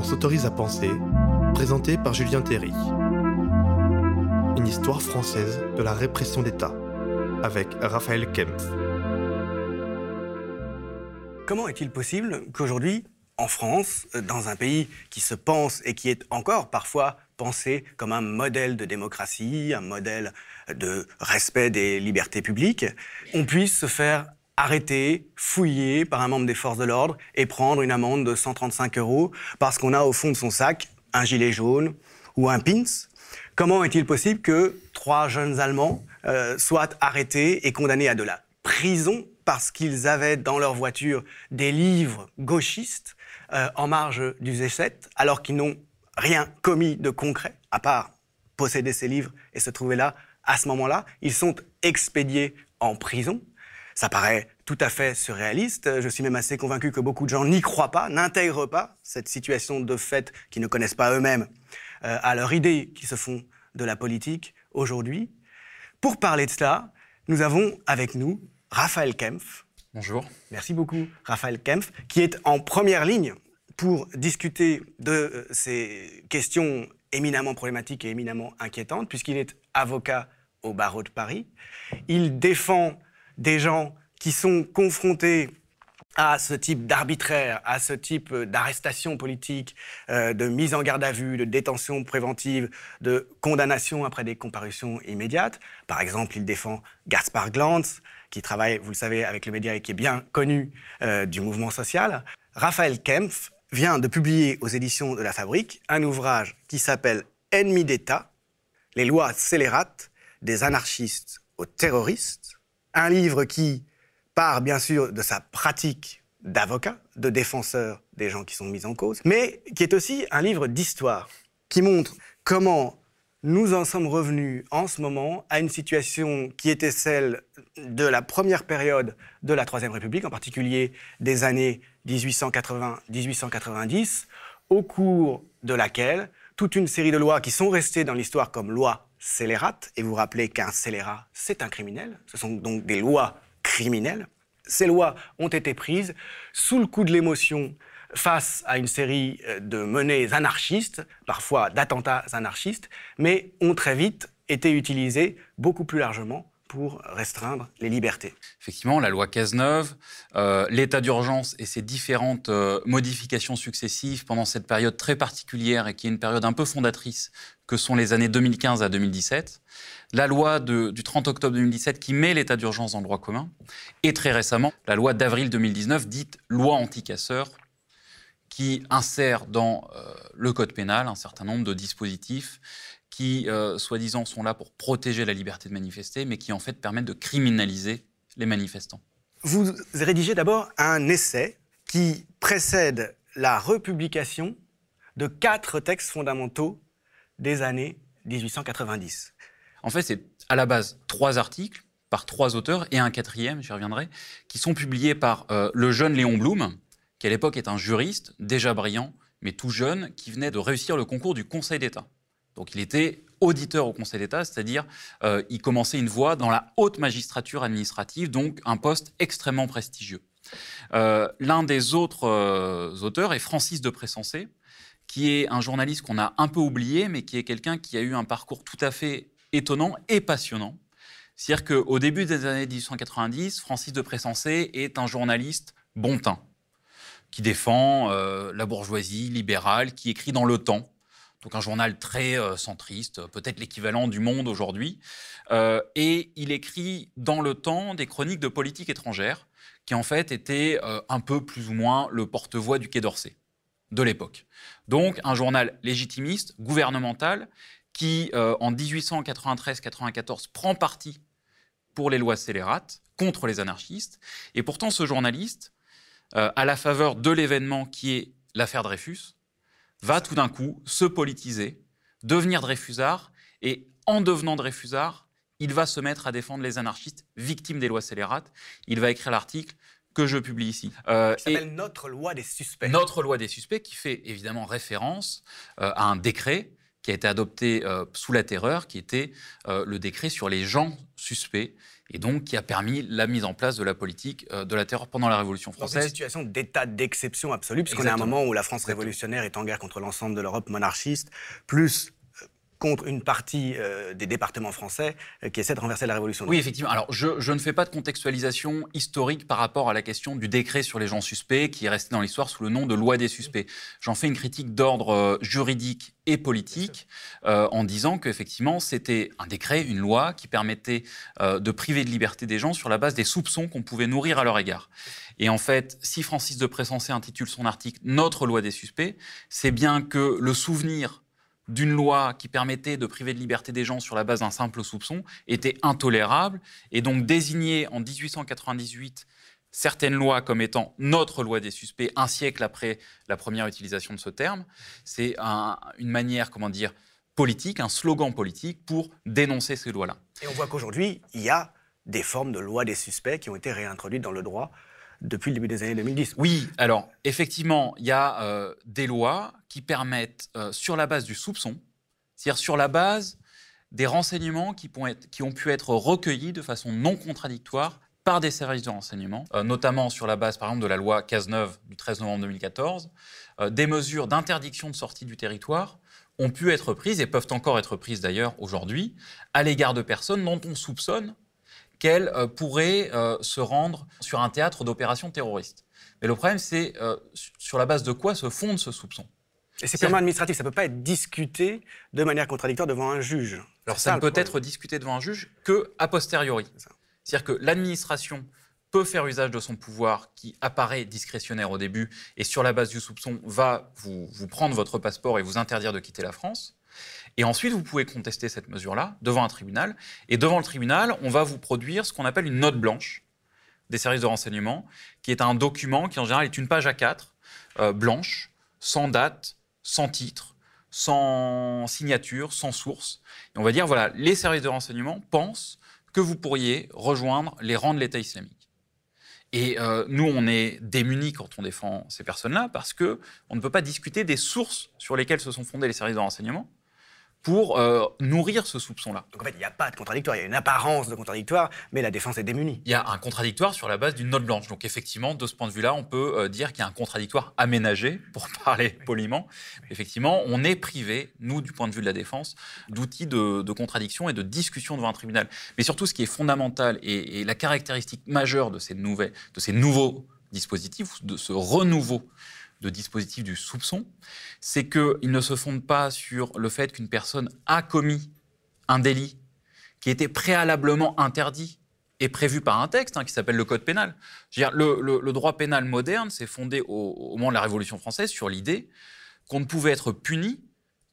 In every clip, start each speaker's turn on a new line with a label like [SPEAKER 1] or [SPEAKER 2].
[SPEAKER 1] On s'autorise à penser, présenté par Julien Théry. Une histoire française de la répression d'État, avec Raphaël Kempf.
[SPEAKER 2] Comment est-il possible qu'aujourd'hui, en France, dans un pays qui se pense et qui est encore parfois pensé comme un modèle de démocratie, un modèle de respect des libertés publiques, on puisse se faire arrêter, fouiller par un membre des forces de l'ordre et prendre une amende de 135 euros parce qu'on a au fond de son sac un gilet jaune ou un pins. Comment est-il possible que trois jeunes Allemands euh, soient arrêtés et condamnés à de la prison parce qu'ils avaient dans leur voiture des livres gauchistes euh, en marge du Z7 alors qu'ils n'ont rien commis de concret à part posséder ces livres et se trouver là à ce moment-là? Ils sont expédiés en prison. Ça paraît tout à fait surréaliste. Je suis même assez convaincu que beaucoup de gens n'y croient pas, n'intègrent pas cette situation de fait qu'ils ne connaissent pas eux-mêmes euh, à leur idée qui se font de la politique aujourd'hui. Pour parler de cela, nous avons avec nous Raphaël Kempf.
[SPEAKER 3] Bonjour.
[SPEAKER 2] Merci beaucoup, Raphaël Kempf, qui est en première ligne pour discuter de euh, ces questions éminemment problématiques et éminemment inquiétantes, puisqu'il est avocat au barreau de Paris. Il défend des gens qui sont confrontés à ce type d'arbitraire, à ce type d'arrestation politique, euh, de mise en garde à vue, de détention préventive, de condamnation après des comparutions immédiates. Par exemple, il défend Gaspard Glantz, qui travaille, vous le savez, avec le média et qui est bien connu euh, du mouvement social. Raphaël Kempf vient de publier aux éditions de La Fabrique un ouvrage qui s'appelle Ennemis d'État, les lois scélérates des anarchistes aux terroristes, un livre qui part bien sûr de sa pratique d'avocat, de défenseur des gens qui sont mis en cause, mais qui est aussi un livre d'histoire, qui montre comment nous en sommes revenus en ce moment à une situation qui était celle de la première période de la Troisième République, en particulier des années 1880-1890, au cours de laquelle toute une série de lois qui sont restées dans l'histoire comme lois scélérates, et vous rappelez qu'un scélérat, c'est un criminel, ce sont donc des lois criminelles, ces lois ont été prises sous le coup de l'émotion face à une série euh, de menées anarchistes, parfois d'attentats anarchistes, mais ont très vite été utilisées beaucoup plus largement pour restreindre les libertés.
[SPEAKER 3] Effectivement, la loi Cazeneuve, euh, l'état d'urgence et ses différentes euh, modifications successives pendant cette période très particulière et qui est une période un peu fondatrice que sont les années 2015 à 2017, la loi du 30 octobre 2017 qui met l'état d'urgence dans le droit commun, et très récemment la loi d'avril 2019 dite loi anti-casseurs qui insère dans euh, le code pénal un certain nombre de dispositifs qui, euh, soi-disant, sont là pour protéger la liberté de manifester, mais qui, en fait, permettent de criminaliser les manifestants.
[SPEAKER 2] Vous rédigez d'abord un essai qui précède la republication de quatre textes fondamentaux des années 1890.
[SPEAKER 3] En fait, c'est à la base trois articles par trois auteurs et un quatrième, j'y reviendrai, qui sont publiés par euh, le jeune Léon Blum, qui à l'époque est un juriste déjà brillant, mais tout jeune, qui venait de réussir le concours du Conseil d'État. Donc il était auditeur au Conseil d'État, c'est-à-dire euh, il commençait une voie dans la haute magistrature administrative, donc un poste extrêmement prestigieux. Euh, l'un des autres euh, auteurs est Francis de Pressensé, qui est un journaliste qu'on a un peu oublié, mais qui est quelqu'un qui a eu un parcours tout à fait étonnant et passionnant. C'est-à-dire qu'au début des années 1890, Francis de Pressensé est un journaliste bon teint, qui défend la bourgeoisie libérale, qui écrit dans Le Temps, donc un journal très euh, centriste, peut-être l'équivalent du Monde aujourd'hui. Euh, et il écrit dans le temps des chroniques de politique étrangère, qui en fait étaient euh, un peu plus ou moins le porte-voix du Quai d'Orsay de l'époque. Donc un journal légitimiste, gouvernemental, qui en 1893-94 prend parti pour les lois scélérates, contre les anarchistes. Et pourtant ce journaliste, à la faveur de l'événement qui est l'affaire Dreyfus, va tout d'un coup se politiser, devenir Dreyfusard, et en devenant Dreyfusard, il va se mettre à défendre les anarchistes victimes des lois scélérates. Il va écrire l'article que je publie ici.
[SPEAKER 2] Euh, qui s'appelle Notre loi des suspects.
[SPEAKER 3] Notre loi des suspects, qui fait évidemment référence euh, à un décret qui a été adopté euh, sous la terreur, qui était euh, le décret sur les gens suspects, et donc qui a permis la mise en place de la politique euh, de la terreur pendant la Révolution
[SPEAKER 2] Dans une
[SPEAKER 3] française.
[SPEAKER 2] situation d'état d'exception absolue, puisqu'on est à un moment où la France révolutionnaire est en guerre contre l'ensemble de l'Europe monarchiste, plus contre une partie euh, des départements français euh, qui essaient de renverser la révolution.
[SPEAKER 3] Oui, effectivement. Alors, je, je ne fais pas de contextualisation historique par rapport à la question du décret sur les gens suspects qui est resté dans l'histoire sous le nom de loi des suspects. J'en fais une critique d'ordre euh, juridique et politique euh, en disant qu'effectivement, c'était un décret, une loi qui permettait euh, de priver de liberté des gens sur la base des soupçons qu'on pouvait nourrir à leur égard. Et en fait, si Francis de Pressensé intitule son article Notre loi des suspects, c'est bien que le souvenir d'une loi qui permettait de priver de liberté des gens sur la base d'un simple soupçon était intolérable et donc désigner en 1898 certaines lois comme étant notre loi des suspects un siècle après la première utilisation de ce terme, c'est un- une manière, comment dire, politique, un slogan politique pour dénoncer ces lois-là.
[SPEAKER 2] Et on voit qu'aujourd'hui, il y a des formes de loi des suspects qui ont été réintroduites dans le droit depuis le début des années 2010.
[SPEAKER 3] Oui, alors effectivement, il y a euh, des lois qui permettent, euh, sur la base du soupçon, c'est-à-dire sur la base des renseignements qui, ont pu être recueillis de façon non contradictoire par des services de renseignement, euh, notamment sur la base, par exemple, de la loi Cazeneuve du 13 novembre 2014, euh, des mesures d'interdiction de sortie du territoire ont pu être prises et peuvent encore être prises d'ailleurs aujourd'hui à l'égard de personnes dont on soupçonne qu'elles euh, pourraient euh, se rendre sur un théâtre d'opérations terroristes. Mais le problème, c'est euh, su- sur la base de quoi se fonde ce soupçon?
[SPEAKER 2] Et c'est purement administratif, ça ne peut pas être discuté de manière contradictoire devant un juge.
[SPEAKER 3] Alors ça ne peut
[SPEAKER 2] problème.
[SPEAKER 3] être discuté devant un juge que a posteriori. C'est-à-dire que l'administration peut faire usage de son pouvoir qui apparaît discrétionnaire au début et sur la base du soupçon va vous, vous prendre votre passeport et vous interdire de quitter la France. Et ensuite, vous pouvez contester cette mesure-là devant un tribunal. Et devant le tribunal, on va vous produire ce qu'on appelle une note blanche des services de renseignement, qui est un document qui en général est une page à 4, blanche, sans date, sans titre, sans signature, sans source. Et on va dire, voilà, les services de renseignement pensent que vous pourriez rejoindre les rangs de l'État islamique. Et euh, nous, on est démunis quand on défend ces personnes-là parce que on ne peut pas discuter des sources sur lesquelles se sont fondés les services de renseignement pour euh, nourrir ce soupçon-là.
[SPEAKER 2] Donc en fait, il n'y a pas de contradictoire, il y a une apparence de contradictoire, mais la défense est démunie.
[SPEAKER 3] Il y a un contradictoire sur la base d'une note blanche. Donc effectivement, de ce point de vue-là, on peut euh, dire qu'il y a un contradictoire aménagé, pour parler poliment. Effectivement, on est privé, nous, du point de vue de la défense, d'outils de, de contradiction et de discussion devant un tribunal. Mais surtout, ce qui est fondamental et, et la caractéristique majeure de ces, nouvelles, de ces nouveaux dispositifs, de ce renouveau de dispositifs du soupçon, c'est qu'ils ne se fondent pas sur le fait qu'une personne a commis un délit qui était préalablement interdit et prévu par un texte hein, qui s'appelle le Code pénal. Le droit pénal moderne s'est fondé au, au moment de la Révolution française sur l'idée qu'on ne pouvait être puni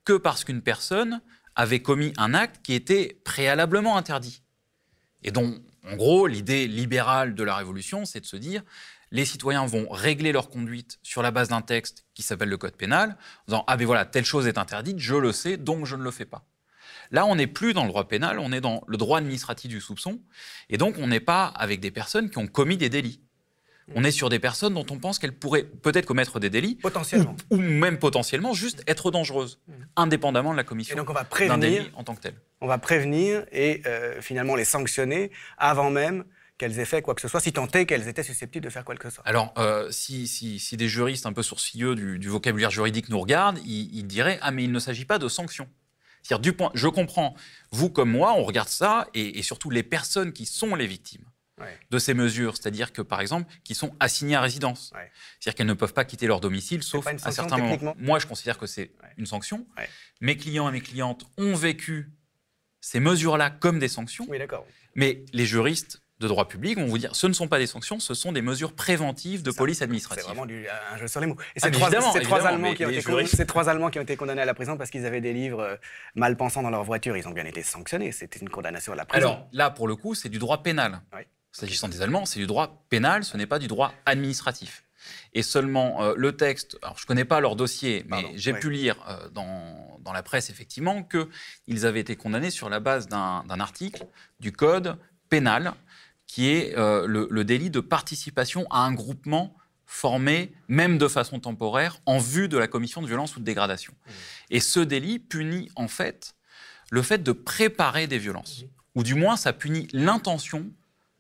[SPEAKER 3] que parce qu'une personne avait commis un acte qui était préalablement interdit. Et donc, en gros, l'idée libérale de la Révolution, c'est de se dire les citoyens vont régler leur conduite sur la base d'un texte qui s'appelle le Code pénal, en disant Ah ben voilà, telle chose est interdite, je le sais, donc je ne le fais pas. Là, on n'est plus dans le droit pénal, on est dans le droit administratif du soupçon, et donc on n'est pas avec des personnes qui ont commis des délits. On est sur des personnes dont on pense qu'elles pourraient peut-être commettre des délits,
[SPEAKER 2] Potentiellement.
[SPEAKER 3] ou, ou même potentiellement juste être dangereuses, indépendamment de la
[SPEAKER 2] Et
[SPEAKER 3] commission
[SPEAKER 2] donc on va
[SPEAKER 3] d'un
[SPEAKER 2] prévenir,
[SPEAKER 3] délit en tant que tel.
[SPEAKER 2] on va prévenir et euh, finalement les sanctionner avant même qu'elles aient fait quoi que ce soit, si tant est qu'elles étaient susceptibles de faire quoi que ce soit.
[SPEAKER 3] Alors, euh, si, si- si des juristes un peu sourcilleux du, du vocabulaire juridique nous regardent, ils, ils diraient Ah, mais il ne s'agit pas de sanctions. C'est-à-dire, du point, je comprends, vous comme moi, on regarde ça, et, et surtout les personnes qui sont les victimes
[SPEAKER 2] Ouais.
[SPEAKER 3] de ces mesures, c'est-à-dire que, par exemple, qui sont assignées à résidence.
[SPEAKER 2] Ouais.
[SPEAKER 3] C'est-à-dire qu'elles ne peuvent pas quitter leur domicile, sauf à certains moments.
[SPEAKER 2] techniquement
[SPEAKER 3] Moi, je considère que c'est
[SPEAKER 2] Ouais.
[SPEAKER 3] une sanction. Mes clients et mes clientes ont vécu ces mesures-là comme des sanctions.
[SPEAKER 2] Oui, d'accord.
[SPEAKER 3] Mais les juristes de droit public vont vous dire ce ne sont pas des sanctions, ce sont des mesures préventives de police
[SPEAKER 2] C'est
[SPEAKER 3] administrative.
[SPEAKER 2] vraiment du- un jeu sur les mots. Et ces
[SPEAKER 3] mais
[SPEAKER 2] trois, Allemands qui ont été condamnés,
[SPEAKER 3] juristes-
[SPEAKER 2] ces trois Allemands qui ont été condamnés à la prison parce qu'ils avaient des livres euh, mal pensants dans leur voiture, ils ont bien été sanctionnés. C'était une condamnation à la prison.
[SPEAKER 3] Alors là, pour le coup, c'est du droit pénal. S'agissant des Allemands, c'est du droit pénal, ce n'est pas du droit administratif. Et seulement euh, le texte, alors je ne connais pas leur dossier, mais j'ai
[SPEAKER 2] ouais.
[SPEAKER 3] pu lire euh, dans, dans la presse effectivement qu'ils avaient été condamnés sur la base d'un d'un article du Code pénal qui est euh, le, le délit de participation à un groupement formé, même de façon temporaire, en vue de la commission de violence ou de dégradation.
[SPEAKER 2] Mmh.
[SPEAKER 3] Et ce délit punit en fait le fait de préparer des violences, ou du moins ça punit l'intention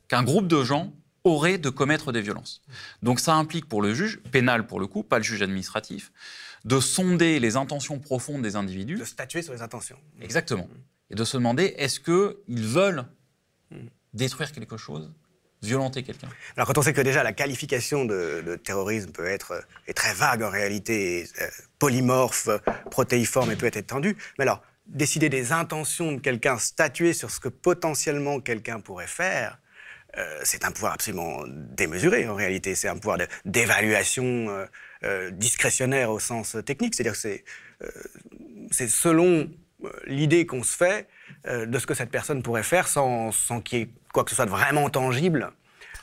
[SPEAKER 3] qu'un groupe de gens aurait de commettre des violences. Donc ça implique pour le juge, pénal pour le coup, pas le juge administratif, de sonder les intentions profondes des individus.
[SPEAKER 2] De statuer sur les intentions.
[SPEAKER 3] Exactement. Et de se demander, est-ce qu'ils veulent détruire quelque chose violenter quelqu'un.
[SPEAKER 2] Alors quand on sait que déjà la qualification de, terrorisme peut être est très vague en réalité, euh, polymorphe, protéiforme et peut être étendue, mais alors décider des intentions de quelqu'un, statuer sur ce que potentiellement quelqu'un pourrait faire, euh, c'est un pouvoir absolument démesuré en réalité. C'est un pouvoir d'évaluation euh, discrétionnaire au sens technique. C'est-à-dire que c'est selon l'idée qu'on se fait de ce que cette personne pourrait faire sans, sans qu'il y ait quoi que ce soit de vraiment tangible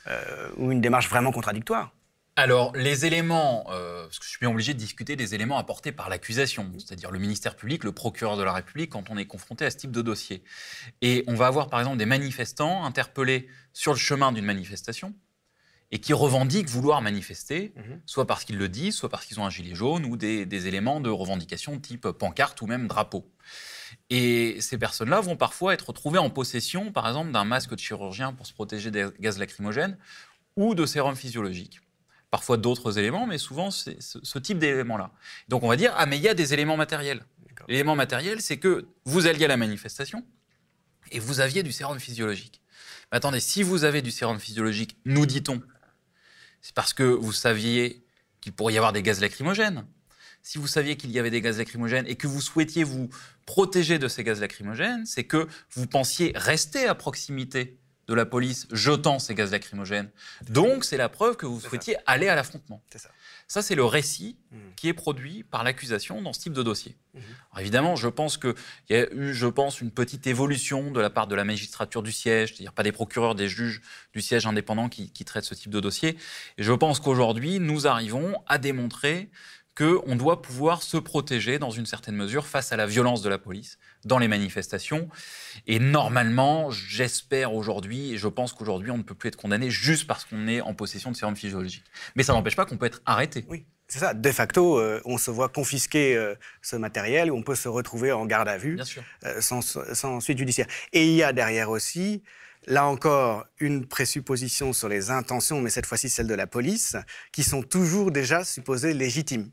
[SPEAKER 2] euh, ou une démarche vraiment contradictoire.
[SPEAKER 3] Alors, les éléments, euh, parce que je suis bien obligé de discuter des éléments apportés par l'accusation, c'est-à-dire le ministère public, le procureur de la République, quand on est confronté à ce type de dossier. Et on va avoir, par exemple, des manifestants interpellés sur le chemin d'une manifestation et qui revendiquent vouloir manifester,
[SPEAKER 2] Mhm.
[SPEAKER 3] soit parce qu'ils le disent, soit parce qu'ils ont un gilet jaune ou des, des éléments de revendication type pancarte ou même drapeau. Et ces personnes-là vont parfois être retrouvées en possession, par exemple, d'un masque de chirurgien pour se protéger des gaz lacrymogènes ou de sérum physiologique. Parfois d'autres éléments, mais souvent c'est ce, type d'éléments-là. Donc on va dire, ah mais il y a des éléments matériels. L'élément matériel, c'est que vous alliez à la manifestation et vous aviez du sérum physiologique. Mais attendez, si vous avez du sérum physiologique, nous dit-on, c'est parce que vous saviez qu'il pourrait y avoir des gaz lacrymogènes. Si vous saviez qu'il y avait des gaz lacrymogènes et que vous souhaitiez vous protéger de ces gaz lacrymogènes, c'est que vous pensiez rester à proximité de la police jetant ces gaz lacrymogènes. Donc, c'est la preuve que vous
[SPEAKER 2] ça.
[SPEAKER 3] souhaitiez aller à l'affrontement.
[SPEAKER 2] C'est ça.
[SPEAKER 3] Ça, c'est le récit
[SPEAKER 2] Mhm.
[SPEAKER 3] qui est produit par l'accusation dans ce type de dossier. Alors, évidemment, je pense qu'il y a eu, je pense, une petite évolution de la part de la magistrature du siège, c'est-à-dire pas des procureurs, des juges du siège indépendant qui, qui traitent ce type de dossier. Et je pense qu'aujourd'hui, nous arrivons à démontrer qu'on doit pouvoir se protéger dans une certaine mesure face à la violence de la police dans les manifestations. Et normalement, j'espère aujourd'hui, et je pense qu'aujourd'hui, on ne peut plus être condamné juste parce qu'on est en possession de sérum physiologique. Mais ça n'empêche pas qu'on peut être arrêté.
[SPEAKER 2] Oui, c'est ça. De facto, euh, on se voit confisquer euh, ce matériel on peut se retrouver en garde à vue euh, sans, sans suite judiciaire. Et il y a derrière aussi, là encore, une présupposition sur les intentions, mais cette fois-ci celle de la police, qui sont toujours déjà supposées légitimes.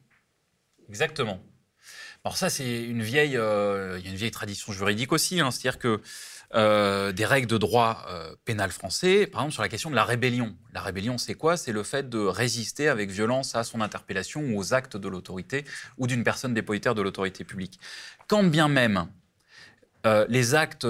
[SPEAKER 3] Exactement. Alors ça, c'est une vieille, euh, il y a une vieille tradition juridique aussi, hein, c'est-à-dire que euh, des règles de droit euh, pénal français, par exemple sur la question de la rébellion. La rébellion, c'est quoi? C'est le fait de résister avec violence à son interpellation ou aux actes de l'autorité ou d'une personne dépositaire de l'autorité publique. Quand bien même les actes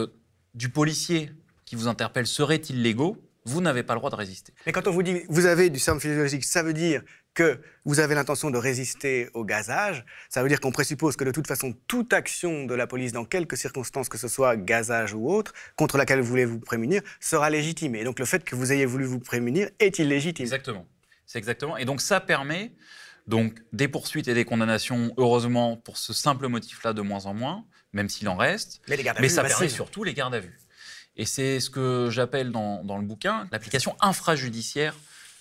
[SPEAKER 3] du policier qui vous interpelle seraient illégaux, vous n'avez pas le droit de résister.
[SPEAKER 2] Mais quand on vous dit vous avez du sérum physiologique, ça veut dire que vous avez l'intention de résister au gazage. Ça veut dire qu'on présuppose que de toute façon, toute action de la police, dans quelques circonstances, que ce soit gazage ou autre, contre laquelle vous voulez vous prémunir, sera légitime. Et donc le fait que vous ayez voulu vous prémunir est illégitime.
[SPEAKER 3] Exactement. C'est exactement. Et donc ça permet donc des poursuites et des condamnations, heureusement pour ce simple motif-là de moins en moins, même s'il en reste.
[SPEAKER 2] Mais les gardes à
[SPEAKER 3] Mais
[SPEAKER 2] vue
[SPEAKER 3] ça permet surtout les gardes à vue. Et c'est ce que j'appelle dans, dans le bouquin l'application infrajudiciaire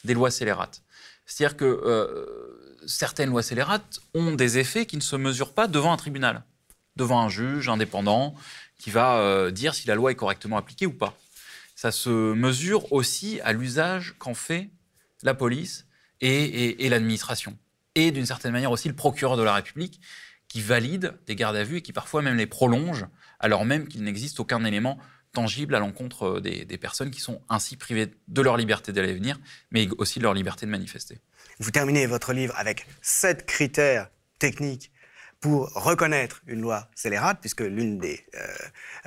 [SPEAKER 3] des lois scélérates. C'est-à-dire que euh, certaines lois scélérates ont des effets qui ne se mesurent pas devant un tribunal, devant un juge indépendant qui va euh, dire si la loi est correctement appliquée ou pas. Ça se mesure aussi à l'usage qu'en fait la police et, et- et l'administration. Et d'une certaine manière aussi le procureur de la République qui valide des gardes à vue et qui parfois même les prolonge alors même qu'il n'existe aucun élément tangible à l'encontre euh, des, des personnes qui sont ainsi privées de leur liberté d'aller et venir, mais aussi de leur liberté de manifester.
[SPEAKER 2] Vous terminez votre livre avec sept critères techniques pour reconnaître une loi scélérate, puisque l'une des euh,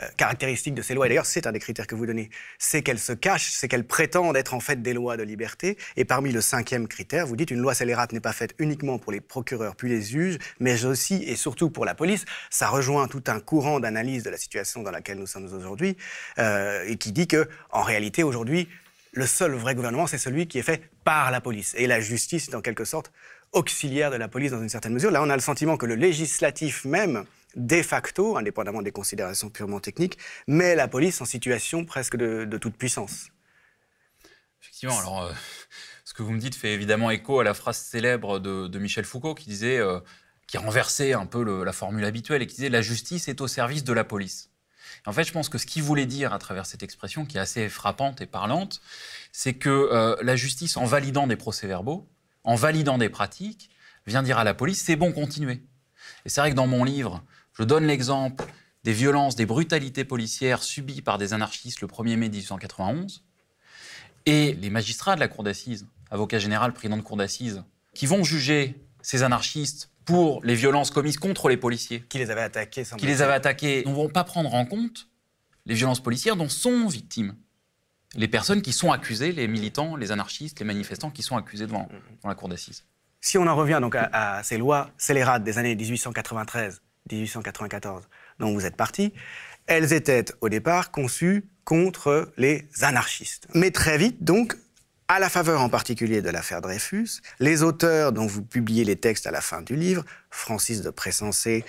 [SPEAKER 2] euh, caractéristiques de ces lois, et d'ailleurs c'est un des critères que vous donnez, c'est qu'elles se cachent, c'est qu'elles prétendent être en fait des lois de liberté. Et parmi le cinquième critère, vous dites une loi scélérate n'est pas faite uniquement pour les procureurs puis les juges, mais aussi et surtout pour la police. Ça rejoint tout un courant d'analyse de la situation dans laquelle nous sommes aujourd'hui, euh, et qui dit que en réalité aujourd'hui, le seul vrai gouvernement, c'est celui qui est fait par la police. Et la justice est en quelque sorte auxiliaire de la police dans une certaine mesure. Là, on a le sentiment que le législatif même, de facto, indépendamment des considérations purement techniques, met la police en situation presque de, toute puissance.
[SPEAKER 3] Effectivement, alors, euh, ce Ce que vous me dites fait évidemment écho à la phrase célèbre de, Michel Foucault qui disait, euh, qui renversait un peu la formule habituelle et qui disait la justice est au service de la police. En fait, je pense que ce qu'il voulait dire à travers cette expression, qui est assez frappante et parlante, c'est que euh, la justice, en validant des procès-verbaux, en validant des pratiques, vient dire à la police c'est bon, continuez. Et c'est vrai que dans mon livre, je donne l'exemple des violences, des brutalités policières subies par des anarchistes le 1er mai 1891. Et les magistrats de la cour d'assises, avocat général, président de cour d'assises, qui vont juger ces anarchistes pour les violences commises contre les policiers.
[SPEAKER 2] Qui les avaient attaqués
[SPEAKER 3] Qui les avaient attaqués, ne vont pas prendre en compte les violences policières dont sont victimes les personnes qui sont accusées, les militants, les anarchistes, les manifestants qui sont accusés devant, la cour d'assises.
[SPEAKER 2] Si on en revient donc à, à ces lois scélérates des années 1893-1894 dont vous êtes parti, elles étaient au départ conçues contre les anarchistes. Mais très vite, donc, à la faveur en particulier de l'affaire Dreyfus, les auteurs dont vous publiez les textes à la fin du livre, Francis de Pressensé,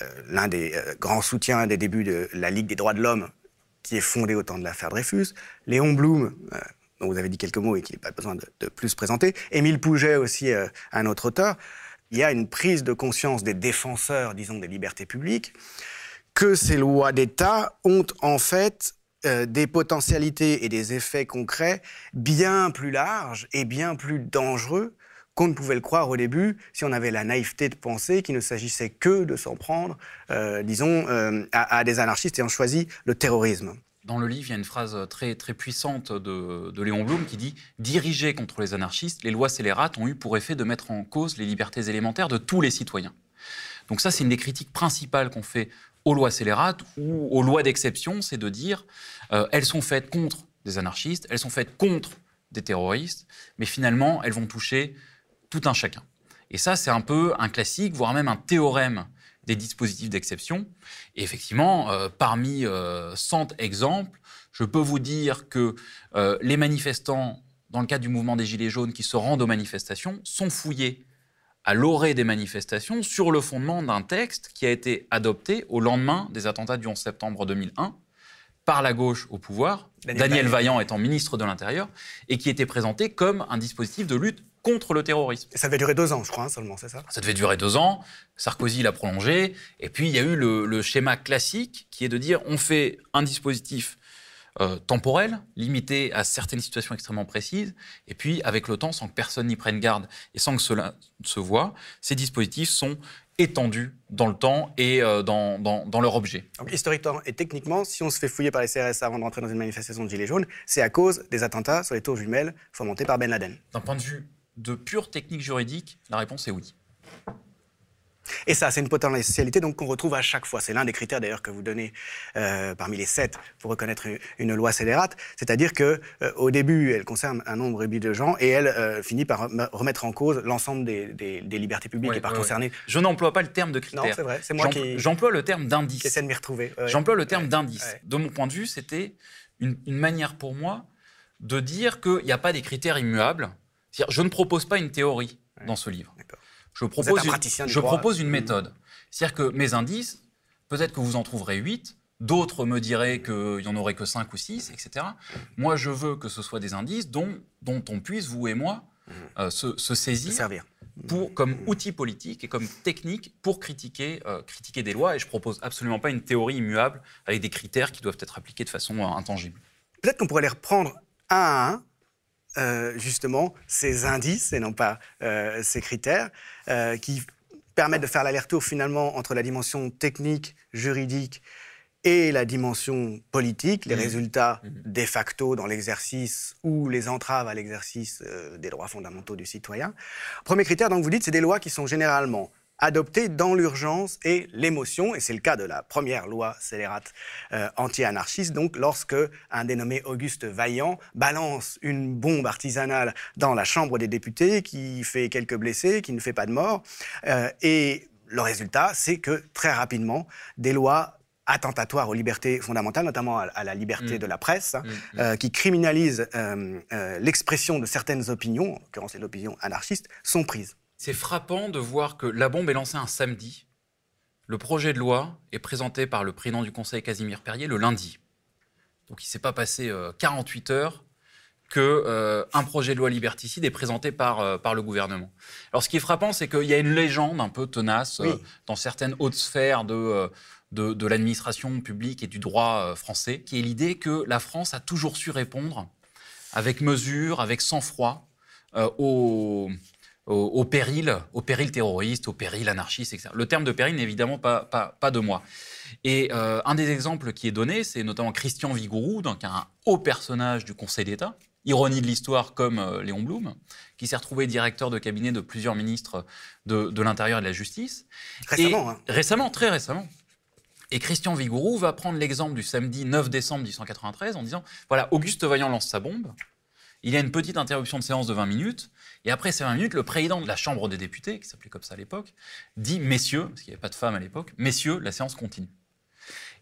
[SPEAKER 2] euh, l'un des euh, grands soutiens des débuts de la Ligue des droits de l'homme, qui est fondée au temps de l'affaire Dreyfus, Léon Blum, euh, dont vous avez dit quelques mots et qu'il n'est pas besoin de, plus présenter, Émile Pouget aussi, un autre auteur, il y a une prise de conscience des défenseurs, disons, des libertés publiques, que ces lois d'État ont en fait euh, des potentialités et des effets concrets bien plus larges et bien plus dangereux qu'on ne pouvait le croire au début si on avait la naïveté de penser qu'il ne s'agissait que de s'en prendre, euh, disons, euh, à, des anarchistes ayant choisi le terrorisme.
[SPEAKER 3] Dans le livre, il y a une phrase très, très puissante de, de Léon Blum qui dit Dirigées contre les anarchistes, les lois scélérates ont eu pour effet de mettre en cause les libertés élémentaires de tous les citoyens. Donc ça, c'est une des critiques principales qu'on fait aux lois scélérates ou aux lois d'exception, c'est de dire euh, elles sont faites contre des anarchistes, elles sont faites contre des terroristes, mais finalement, elles vont toucher tout un chacun. Et ça, c'est un peu un classique, voire même un théorème des dispositifs d'exception. Et effectivement, euh, parmi 100 euh, exemples, je peux vous dire que les manifestants, dans le cadre du mouvement des Gilets jaunes, qui se rendent aux manifestations, sont fouillés à l'orée des manifestations sur le fondement d'un texte qui a été adopté au lendemain des attentats du 11 septembre 2001 par la gauche au pouvoir, Daniel, Vaillant étant ministre de l'Intérieur, et qui était présenté comme un dispositif de lutte contre le terrorisme.
[SPEAKER 2] ça devait durer deux ans, je crois, hein, seulement, c'est ça?
[SPEAKER 3] Ça devait durer deux ans. Sarkozy l'a prolongé. Et puis, il y a eu le, schéma classique qui est de dire on fait un dispositif euh, temporel, limité à certaines situations extrêmement précises. Et puis, avec le temps, sans que personne n'y prenne garde et sans que cela se voit, ces dispositifs sont étendus dans le temps et euh, dans, dans, leur objet.
[SPEAKER 2] Donc, historiquement et techniquement, si on se fait fouiller par les CRS avant de rentrer dans une manifestation de Gilets jaunes, c'est à cause des attentats sur les tours jumelles fomentés par Ben Laden.
[SPEAKER 3] D'un point de vue de pure technique juridique, la réponse est oui.
[SPEAKER 2] Et ça, c'est une potentialité donc qu'on retrouve à chaque fois. C'est l'un des critères d'ailleurs que vous donnez euh, parmi les sept pour reconnaître une, loi scélérate, c'est-à-dire que euh, au début, elle concerne un nombre réduit de gens et elle euh, finit par remettre en cause l'ensemble des, libertés publiques et par concerner.
[SPEAKER 3] Je n'emploie pas le terme de critère.
[SPEAKER 2] Non, c'est vrai. C'est moi qui.
[SPEAKER 3] J'emploie le terme d'indice.
[SPEAKER 2] J'essaie de m'y retrouver.
[SPEAKER 3] J'emploie le terme d'indice. De mon point de vue, c'était une, manière pour moi de dire qu'il n'y a pas des critères immuables. Je ne propose pas une théorie dans ce livre. Je propose, une, je propose une mmh. méthode. C'est-à-dire que mes indices, peut-être que vous en trouverez 8, d'autres me diraient qu'il n'y en aurait que 5 ou 6, etc. Moi, je veux que ce soit des indices dont, dont on puisse, vous et moi, mmh. euh, se, saisir.
[SPEAKER 2] servir.
[SPEAKER 3] Pour, comme outil politique et comme technique pour critiquer, euh, critiquer des lois. Et je propose absolument pas une théorie immuable avec des critères qui doivent être appliqués de façon euh, intangible.
[SPEAKER 2] Peut-être qu'on pourrait les reprendre un à un euh, justement ces indices et non pas euh, ces critères euh, qui permettent de faire l'aller-retour finalement entre la dimension technique, juridique et la dimension politique, les mmh. résultats mmh. de facto dans l'exercice ou les entraves à l'exercice des droits fondamentaux du citoyen. Premier critère, donc vous dites, c'est des lois qui sont généralement adopté dans l'urgence et l'émotion, et c'est le cas de la première loi scélérate euh, anti-anarchiste, donc lorsque un dénommé Auguste Vaillant balance une bombe artisanale dans la Chambre des députés qui fait quelques blessés, qui ne fait pas de mort, euh, et le résultat, c'est que très rapidement, des lois attentatoires aux libertés fondamentales, notamment à, la liberté mm. de la presse, mm, mm. Euh, qui criminalisent l'expression de certaines opinions, en l'occurrence l'opinion anarchiste, sont prises.
[SPEAKER 3] C'est frappant de voir que la bombe est lancée un samedi. Le projet de loi est présenté par le président du Conseil, Casimir Perrier, le lundi. Donc il ne s'est pas passé 48 euh, heures qu'un euh, projet de loi liberticide est présenté par, euh, par le gouvernement. Alors ce qui est frappant, c'est qu'il y a une légende un peu tenace euh, dans certaines hautes sphères de, de, de l'administration publique et du droit français, qui est l'idée que la France a toujours su répondre avec mesure, avec sang-froid aux, au, péril, au péril terroriste, au péril anarchiste, etc. Le terme de péril n'est évidemment pas, pas, pas, de moi. Et un des exemples qui est donné, c'est notamment Christian Vigourou, donc un haut personnage du Conseil d'État, ironie de l'histoire comme euh, Léon Blum, qui s'est retrouvé directeur de cabinet de plusieurs ministres de, l'Intérieur et de la Justice.
[SPEAKER 2] Récemment. Hein.
[SPEAKER 3] Récemment, très récemment. Et Christian Vigourou va prendre l'exemple du samedi 9 décembre 1893 en disant, voilà, Auguste Vaillant lance sa bombe, il y a une petite interruption de séance de 20 minutes, et après ces 20 minutes, le président de la Chambre des députés, qui s'appelait comme ça à l'époque, dit, messieurs, parce qu'il n'y avait pas de femmes à l'époque, messieurs, la séance continue.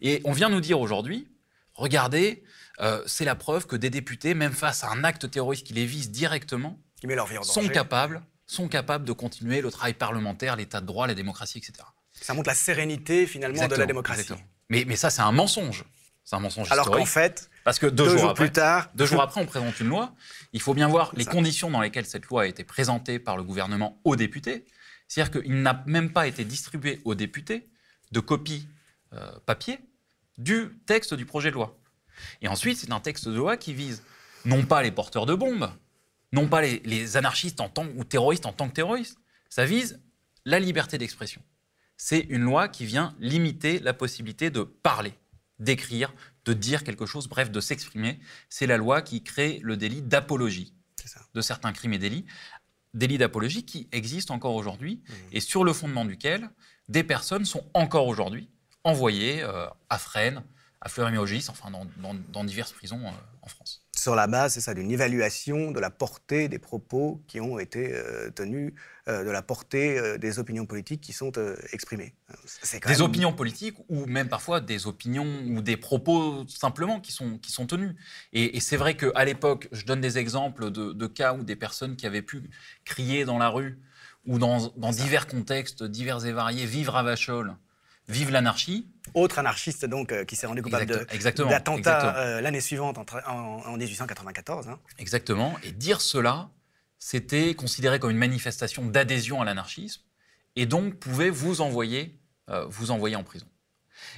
[SPEAKER 3] Et on vient nous dire aujourd'hui, regardez, euh, c'est la preuve que des députés, même face à un acte terroriste qui les vise directement, sont capables, sont capables de continuer le travail parlementaire, l'état de droit, la démocratie, etc.
[SPEAKER 2] Ça montre la sérénité finalement de la démocratie.
[SPEAKER 3] Mais, mais, ça, c'est un mensonge. C'est un mensonge
[SPEAKER 2] Alors qu'en fait,
[SPEAKER 3] parce que deux, jours, après, plus tard, deux jours après, on présente une loi. Il faut bien voir les conditions dans lesquelles cette loi a été présentée par le gouvernement aux députés. C'est-à-dire qu'il n'a même pas été distribué aux députés de copies euh, papier du texte du projet de loi. Et ensuite, c'est un texte de loi qui vise non pas les porteurs de bombes, non pas les, anarchistes en tant, ou terroristes en tant que terroristes, ça vise la liberté d'expression. C'est une loi qui vient limiter la possibilité de parler, d'écrire, de dire quelque chose, bref, de s'exprimer. C'est la loi qui crée le délit d'apologie de certains crimes et délits, délit d'apologie qui existe encore aujourd'hui mmh. et sur le fondement duquel des personnes sont encore aujourd'hui envoyées euh, à Fresnes, à Fleury-Mérogis, enfin dans, diverses prisons euh, en France.
[SPEAKER 2] Sur la base, c'est ça, d'une évaluation de la portée des propos qui ont été euh, tenus, euh, de la portée des opinions politiques qui sont exprimées.
[SPEAKER 3] des opinions politiques ou même parfois des opinions ou des propos simplement qui sont, qui sont tenus. Et, c'est vrai qu'à l'époque, je donne des exemples de, cas où des personnes qui avaient pu crier dans la rue ou dans, dans divers contextes divers et variés, vivre à Vachol, Vive l'anarchie.
[SPEAKER 2] Autre anarchiste donc euh, qui s'est rendu coupable d'attentat euh, l'année suivante en, 1894. Hein.
[SPEAKER 3] Exactement. Et dire cela, c'était considéré comme une manifestation d'adhésion à l'anarchisme et donc pouvait vous envoyer, euh, vous envoyer en prison.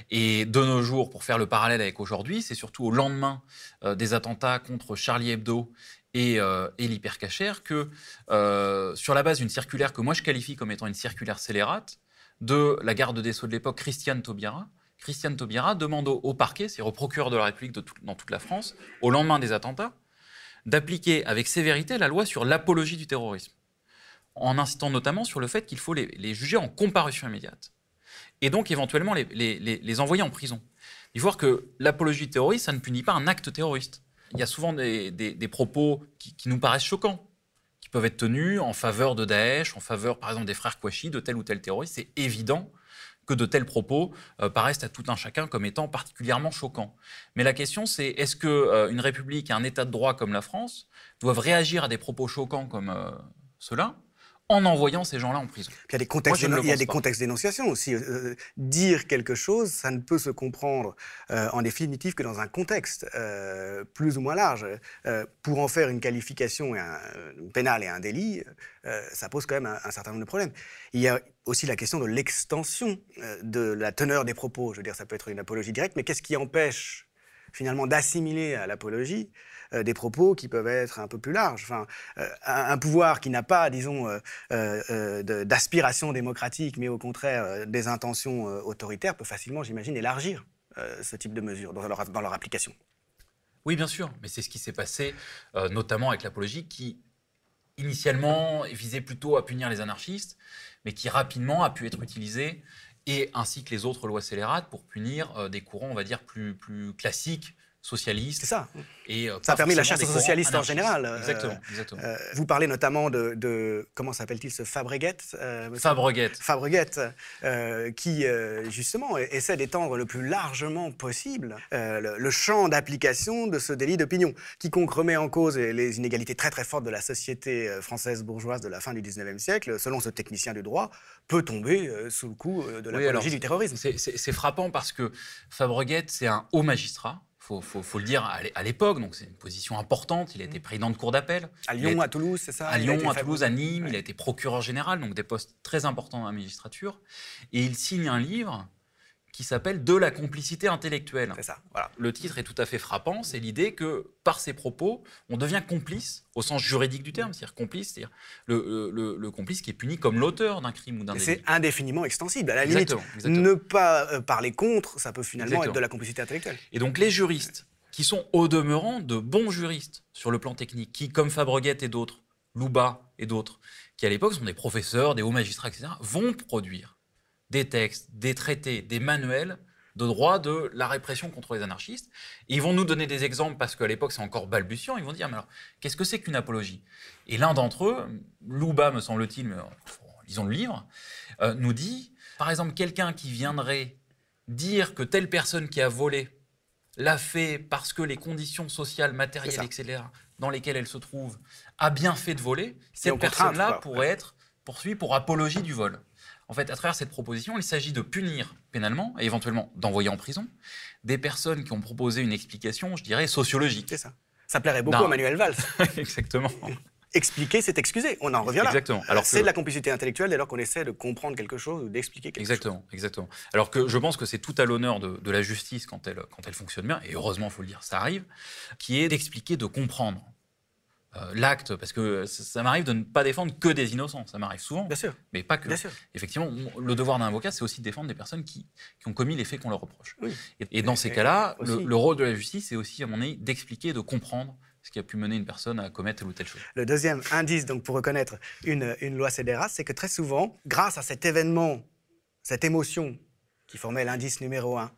[SPEAKER 3] Et de nos jours, pour faire le parallèle avec aujourd'hui, c'est surtout au lendemain des attentats contre Charlie Hebdo et, et l'hypercachère que, sur la base d'une circulaire que moi je qualifie comme étant une circulaire scélérate, de la garde des Sceaux de l'époque, Christiane Taubira. Christiane Taubira demande au, parquet, c'est au procureur de la République dans toute la France, au lendemain des attentats, d'appliquer avec sévérité la loi sur l'apologie du terrorisme, en insistant notamment sur le fait qu'il faut les, juger en comparution immédiate, et donc éventuellement les, envoyer en prison. Il faut voir que l'apologie du terrorisme, ça ne punit pas un acte terroriste. Il y a souvent des, propos qui, nous paraissent choquants peuvent être tenus en faveur de Daesh, en faveur par exemple des frères Kouachi, de tel ou tel terroriste. C'est évident que de tels propos euh, paraissent à tout un chacun comme étant particulièrement choquants. Mais la question c'est est-ce qu'une euh, une république et un État de droit comme la France doivent réagir à des propos choquants comme euh, cela en envoyant ces gens-là en prison.
[SPEAKER 2] il y a des contextes, il y a des contextes d'énonciation aussi. Euh, euh, dire quelque chose, ça ne peut se comprendre euh, en définitive que dans un contexte plus ou moins large. pour en faire une qualification pénale et un délit, ça pose quand même un, un, certain nombre de problèmes. Il y a aussi la question de l'extension de la teneur des propos. Je veux dire, ça peut être une apologie directe, mais qu'est-ce qui empêche finalement d'assimiler à l'apologie euh, des propos qui peuvent être un peu plus larges. Enfin, euh, un, pouvoir qui n'a pas, disons, euh, d'aspiration démocratique, mais au contraire des intentions autoritaires, peut facilement, j'imagine, élargir ce type de mesures dans leur, application.
[SPEAKER 3] Oui, bien sûr, mais c'est ce qui s'est passé notamment avec l'apologie qui initialement visait plutôt à punir les anarchistes, mais qui rapidement a pu être utilisé et ainsi que les autres lois scélérates pour punir des courants, on va dire, plus classiques
[SPEAKER 2] socialiste. C'est ça.
[SPEAKER 3] Et,
[SPEAKER 2] euh, ça a permis la chasse aux socialistes en général.
[SPEAKER 3] Euh, exactement. exactement. Euh,
[SPEAKER 2] vous parlez notamment de, de comment s'appelle-t-il ce Fabreguet
[SPEAKER 3] Fabreguet.
[SPEAKER 2] Fabreguet, qui justement essaie d'étendre le plus largement possible le, champ d'application de ce délit d'opinion. Quiconque remet en cause les inégalités très très fortes de la société française bourgeoise de la fin du 19e siècle, selon ce technicien du droit, peut tomber sous le coup de l'apologie du terrorisme.
[SPEAKER 3] C'est frappant parce que Fabreguet, c'est un haut magistrat faut, faut, faut le dire, à l'époque, donc c'est une position importante. Il a été
[SPEAKER 2] Mm.
[SPEAKER 3] président de cour d'appel.
[SPEAKER 2] À Lyon,
[SPEAKER 3] été-
[SPEAKER 2] à Toulouse, c'est ça?
[SPEAKER 3] À Lyon, à Toulouse, à Nîmes, il a été procureur général, donc des postes très importants dans la magistrature. Et il signe un livre qui s'appelle De la complicité intellectuelle.
[SPEAKER 2] C'est ça, voilà.
[SPEAKER 3] Le titre est tout à fait frappant, c'est l'idée que par ses propos, on devient complice au sens juridique du terme, c'est-à-dire complice, c'est-à-dire le, le- le complice qui est puni comme l'auteur d'un crime ou d'un délit.
[SPEAKER 2] c'est indéfiniment extensible. À la limite,
[SPEAKER 3] Exactement,
[SPEAKER 2] ne pas euh, parler contre, ça peut finalement
[SPEAKER 3] Exactement.
[SPEAKER 2] être de la complicité intellectuelle.
[SPEAKER 3] Et donc les juristes, qui sont au demeurant de bons juristes sur le plan technique, qui, comme Fabreguette et d'autres, Louba et d'autres, qui à l'époque sont des professeurs, des hauts magistrats, etc., vont produire des textes, des traités, des manuels de droit de la répression contre les anarchistes. Et ils vont nous donner des exemples parce qu'à l'époque c'est encore balbutiant. Ils vont dire, mais alors, qu'est-ce que c'est qu'une apologie? Et l'un d'entre eux, Louba me semble-t-il, mais lisons le livre, euh, nous dit, par exemple, quelqu'un qui viendrait dire que telle personne qui a volé l'a fait parce que les conditions sociales, matérielles, etc., dans lesquelles elle se trouve, a bien fait de voler, cette personne-là pourrait être poursuivie pour apologie du vol. En fait, à travers cette proposition, il s'agit de punir pénalement et éventuellement d'envoyer en prison des personnes qui ont proposé une explication, je dirais, sociologique.
[SPEAKER 2] C'est ça. Ça plairait beaucoup
[SPEAKER 3] Non.
[SPEAKER 2] à Manuel Valls.
[SPEAKER 3] Exactement.
[SPEAKER 2] Expliquer, c'est excuser. On en revient là.
[SPEAKER 3] Exactement.
[SPEAKER 2] Alors
[SPEAKER 3] Alors
[SPEAKER 2] c'est
[SPEAKER 3] que-
[SPEAKER 2] de la complicité intellectuelle dès lors qu'on essaie de comprendre quelque chose ou d'expliquer quelque chose.
[SPEAKER 3] Exactement, exactement. Alors que je pense que c'est tout à l'honneur de, de la justice quand elle, quand elle fonctionne bien, et heureusement, il faut le dire, ça arrive, qui est d'expliquer, de comprendre l'acte, parce que ça, m'arrive de ne pas défendre que des innocents, ça m'arrive souvent,
[SPEAKER 2] Bien sûr,
[SPEAKER 3] mais pas que.
[SPEAKER 2] bien sûr.
[SPEAKER 3] Effectivement, on- le devoir d'un avocat, c'est aussi de défendre des personnes qui, qui ont commis les faits qu'on leur reproche.
[SPEAKER 2] Oui.
[SPEAKER 3] Et, et dans ces cas-là, le, le rôle de la justice, c'est aussi, à mon avis, d'expliquer, de comprendre ce qui a pu mener une personne à commettre telle ou telle chose.
[SPEAKER 2] Le deuxième indice donc, pour reconnaître une, une loi scélérate, c'est que très souvent, grâce à cet événement, cette émotion qui formait l'indice numéro un,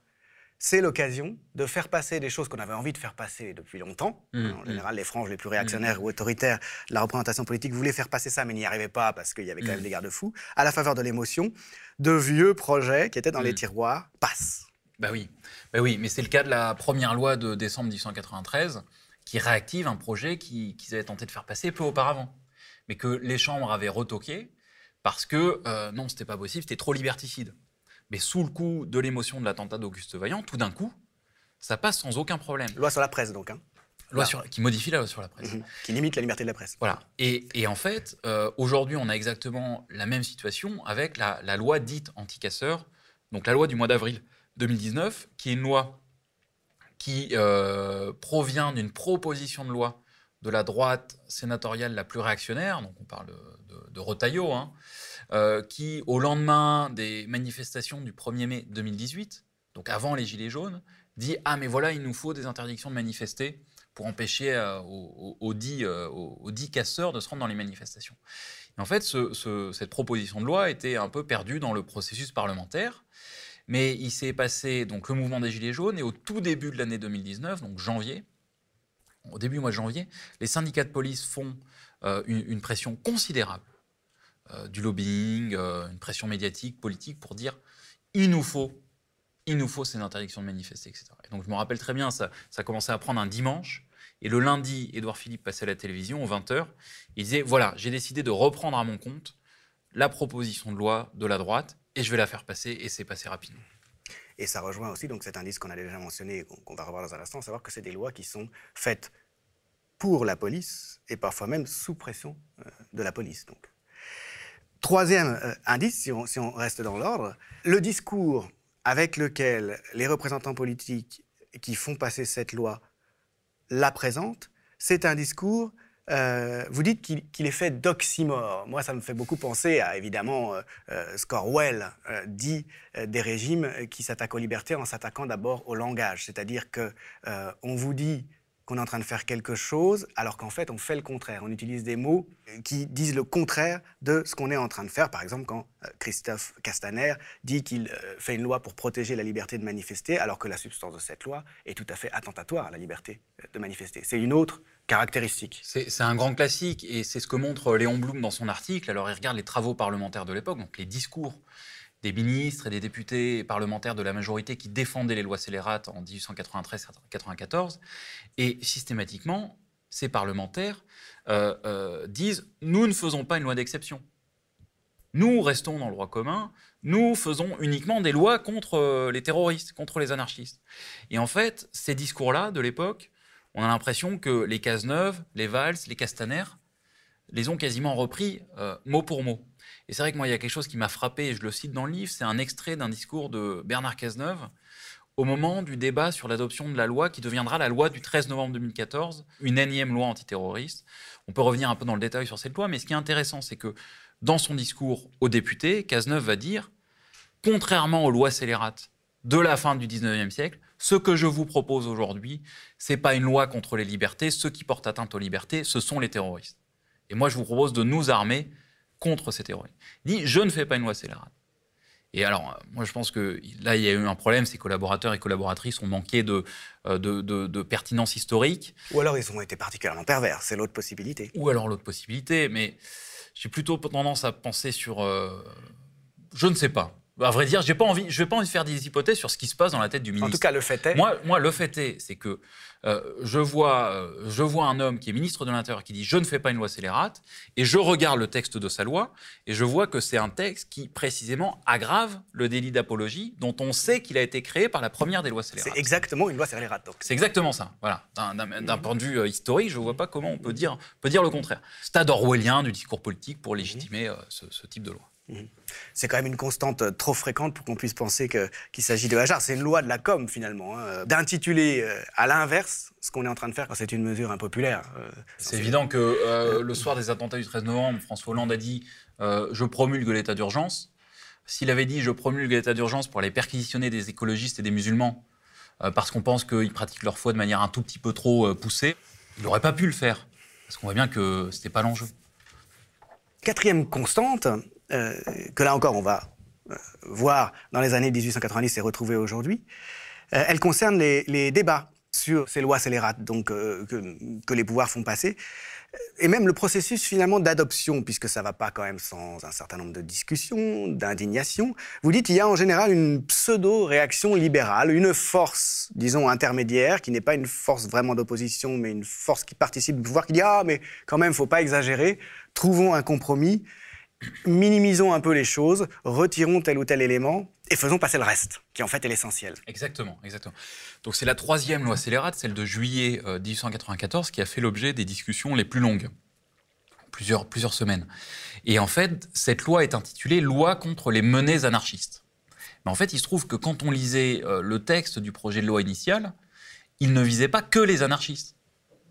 [SPEAKER 2] c'est l'occasion de faire passer des choses qu'on avait envie de faire passer depuis longtemps.
[SPEAKER 3] Mmh,
[SPEAKER 2] en général, les franges les plus réactionnaires ou autoritaires de la représentation politique voulaient faire passer ça, mais n'y arrivaient pas parce qu'il y avait quand
[SPEAKER 3] Mmh.
[SPEAKER 2] même des garde-fous. À la faveur de l'émotion, de vieux projets qui étaient dans les
[SPEAKER 3] Mmh.
[SPEAKER 2] tiroirs passent.
[SPEAKER 3] Bah oui, bah oui mais c'est le cas de la première loi de décembre 1893 qui réactive un projet qui- qu'ils avaient tenté de faire passer peu auparavant, mais que les chambres avaient retoqué parce que euh, non, c'était pas possible, c'était trop liberticide. Mais sous le coup de l'émotion de l'attentat d'Auguste Vaillant, tout d'un coup, ça passe sans aucun problème.
[SPEAKER 2] Loi sur la presse, donc, hein,
[SPEAKER 3] Loi
[SPEAKER 2] Voilà.
[SPEAKER 3] sur- qui modifie la loi sur la presse.
[SPEAKER 2] mhm, qui limite la liberté de la presse.
[SPEAKER 3] Voilà. Et, et en fait, euh, aujourd'hui, on a exactement la même situation avec la, la loi dite anti-casseur, donc la loi du mois d'avril 2019, qui est une loi qui euh, provient d'une proposition de loi de la droite sénatoriale la plus réactionnaire, donc on parle de, de, Retailleau, hein, euh, qui, au lendemain des manifestations du 1er mai 2018, donc avant les Gilets jaunes, dit Ah, mais voilà, il nous faut des interdictions de manifester pour empêcher euh, aux, aux- aux dits, euh, casseurs de se rendre dans les manifestations. En fait, ce- ce- cette proposition de loi était un peu perdue dans le processus parlementaire, mais il s'est passé donc le mouvement des Gilets jaunes, et au tout début de l'année 2019, donc janvier, au début du mois de janvier, les syndicats de police font une, pression considérable, du lobbying, euh, une pression médiatique, politique, pour dire il nous faut, il nous faut ces interdictions de manifester, etc. Et donc je me rappelle très bien, ça, ça commençait à prendre un dimanche, et le lundi, Édouard Philippe passait à la télévision aux 20h, il disait voilà, j'ai décidé de reprendre à mon compte la proposition de loi de la droite, et je vais la faire passer, et c'est passé rapidement.
[SPEAKER 2] Et ça rejoint aussi donc cet indice qu'on a déjà mentionné qu'on va revoir dans un instant, savoir que c'est des lois qui sont faites pour la police et parfois même sous pression euh, de la police. Donc. Troisième euh, indice, si on, reste dans l'ordre, le discours avec lequel les représentants politiques qui font passer cette loi la présentent, c'est un discours euh, vous dites qu'il est fait d'oxymore. Moi, ça me fait beaucoup penser à, évidemment, euh, euh, ce qu'Orwell euh, dit des régimes qui s'attaquent aux libertés en s'attaquant d'abord au langage. C'est-à-dire que on vous dit qu'on est en train de faire quelque chose, alors qu'en fait, on fait le contraire. On utilise des mots euh, qui disent le contraire de ce qu'on est en train de faire. Par exemple, quand euh, Christophe Castaner dit qu'il euh, fait une loi pour protéger la liberté de manifester, alors que la substance de cette loi est tout à fait attentatoire à la liberté de manifester. C'est une autre caractéristique.
[SPEAKER 3] C'est un grand classique et c'est ce que montre Léon Blum dans son article. Alors il regarde les travaux parlementaires de l'époque, donc les discours des ministres et des députés parlementaires de la majorité qui défendaient les lois scélérates en 1893-94. Et systématiquement, ces parlementaires euh, euh, disent Nous ne faisons pas une loi d'exception. Nous restons dans le droit commun, nous faisons uniquement des lois contre euh, les terroristes, contre les anarchistes. Et en fait, ces discours-là de l'époque, on a l'impression que les Cazeneuve, les Valls, les Castaner les ont quasiment repris mot pour mot. Et c'est vrai que moi, il y a quelque chose qui m'a frappé, et je le cite dans le livre, c'est un extrait d'un discours de Bernard Cazeneuve au moment du débat sur l'adoption de la loi qui deviendra la loi du 13 novembre 2014, une énième loi antiterroriste. On peut revenir un peu dans le détail sur cette loi, mais ce qui est intéressant, c'est que dans son discours aux députés, Cazeneuve va dire, contrairement aux lois scélérates de la fin du 19e siècle, ce que je vous propose aujourd'hui, c'est pas une loi contre les libertés. Ceux qui portent atteinte aux libertés, ce sont les terroristes. Et moi, je vous propose de nous armer contre ces terroristes. Il dit, je ne fais pas une loi scélérate. Et alors, moi, je pense que là, il y a eu un problème, ces collaborateurs et collaboratrices ont manqué de, euh, de, de, pertinence historique.
[SPEAKER 2] Ou alors, ils ont été particulièrement pervers, c'est l'autre possibilité.
[SPEAKER 3] Ou alors l'autre possibilité, mais j'ai plutôt tendance à penser sur... Euh, je ne sais pas. À vrai dire, j'ai pas envie, je n'ai pas envie de faire des hypothèses sur ce qui se passe dans la tête du ministre.
[SPEAKER 2] En tout cas, le fait est.
[SPEAKER 3] Moi, moi le fait est, c'est que euh, je, vois, euh, je vois un homme qui est ministre de l'Intérieur qui dit je ne fais pas une loi scélérate, et je regarde le texte de sa loi, et je vois que c'est un texte qui précisément aggrave le délit d'apologie, dont on sait qu'il a été créé par la première des lois scélérates.
[SPEAKER 2] C'est exactement une loi scélérate.
[SPEAKER 3] C'est exactement ça. Voilà. D'un point de vue euh, historique, je ne vois pas comment on peut dire, peut dire le contraire. Stade orwellien du discours politique pour légitimer ce type de loi. Mhm.
[SPEAKER 2] C'est quand même une constante euh, trop fréquente pour qu'on puisse penser qu'il s'agit de hasard. C'est une loi de la com, finalement, hein, d'intituler euh, à l'inverse ce qu'on est en train de faire quand c'est une mesure impopulaire.
[SPEAKER 3] Euh, c'est évident que le soir des attentats du 13 novembre, François Hollande a dit Je promulgue l'état d'urgence ». S'il avait dit « Je promulgue l'état d'urgence pour aller perquisitionner des écologistes et des musulmans parce qu'on pense qu'ils pratiquent leur foi de manière un tout petit peu trop poussée », il n'aurait pas pu le faire. Parce qu'on voit bien que ce n'était pas l'enjeu.
[SPEAKER 2] Quatrième constante, euh, que là encore on va euh, voir dans les années 1890 et retrouver aujourd'hui, euh, elle concerne les, débats sur ces lois scélérates donc, que, les pouvoirs font passer, et même le processus finalement d'adoption, puisque ça ne va pas quand même sans un certain nombre de discussions, d'indignation. Vous dites qu'il y a en général une pseudo-réaction libérale, une force, disons, intermédiaire, qui n'est pas une force vraiment d'opposition, mais une force qui participe du pouvoir, qui dit Ah, mais quand même, il ne faut pas exagérer, trouvons un compromis minimisons un peu les choses, retirons tel ou tel élément et faisons passer le reste, qui en fait est l'essentiel.
[SPEAKER 3] Exactement, exactement. Donc c'est la troisième loi scélérate, celle de juillet 1894, euh, qui a fait l'objet des discussions les plus longues, plusieurs, plusieurs semaines. Et en fait, cette loi est intitulée Loi contre les menées anarchistes. Mais en fait, il se trouve que quand on lisait euh, le texte du projet de loi initial, il ne visait pas que les anarchistes.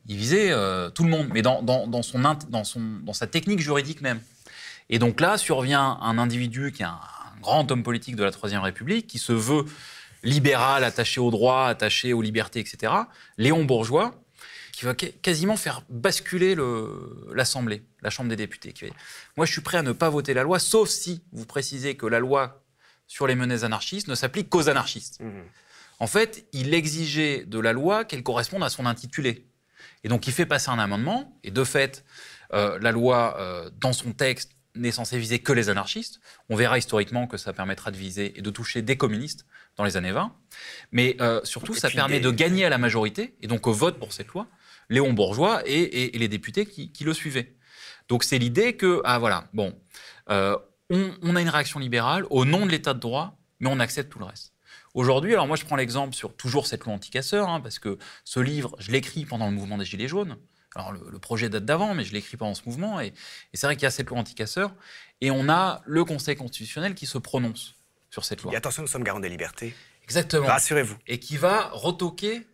[SPEAKER 3] Il visait euh, tout le monde, mais dans, dans, son, dans, son, dans sa technique juridique même. Et donc là survient un individu qui est un, grand homme politique de la Troisième République, qui se veut libéral, attaché au droit, attaché aux libertés, etc. Léon Bourgeois, qui va quasiment faire basculer l'Assemblée, la Chambre des députés. Moi, je suis prêt à ne pas voter la loi, sauf si vous précisez que la loi sur les menaces anarchistes ne s'applique qu'aux anarchistes. Mmh. En fait, il exigeait de la loi qu'elle corresponde à son intitulé. Et donc, il fait passer un amendement, et de fait, euh, la loi, euh, dans son texte, n'est censé viser que les anarchistes. On verra historiquement que ça permettra de viser et de toucher des communistes dans les années 20. Mais euh, surtout, ça permet de gagner à la majorité, et donc au vote pour cette loi, Léon Bourgeois et, les députés qui, le suivaient. Donc c'est l'idée que, ah voilà, bon, euh, on, a une réaction libérale au nom de l'état de droit, mais on accepte tout le reste. Aujourd'hui, alors moi je prends l'exemple sur toujours cette loi anticasseur, hein, parce que ce livre, je l'écris pendant le mouvement des Gilets jaunes. Alors, le, projet date d'avant, mais je l'écris pas en ce mouvement. Et, c'est vrai qu'il y a cette loi anticasseur. Et on a le Conseil constitutionnel qui se prononce sur cette loi.
[SPEAKER 2] Et attention, nous sommes garants des libertés.
[SPEAKER 3] Exactement.
[SPEAKER 2] Rassurez-vous.
[SPEAKER 3] Et qui va retoquer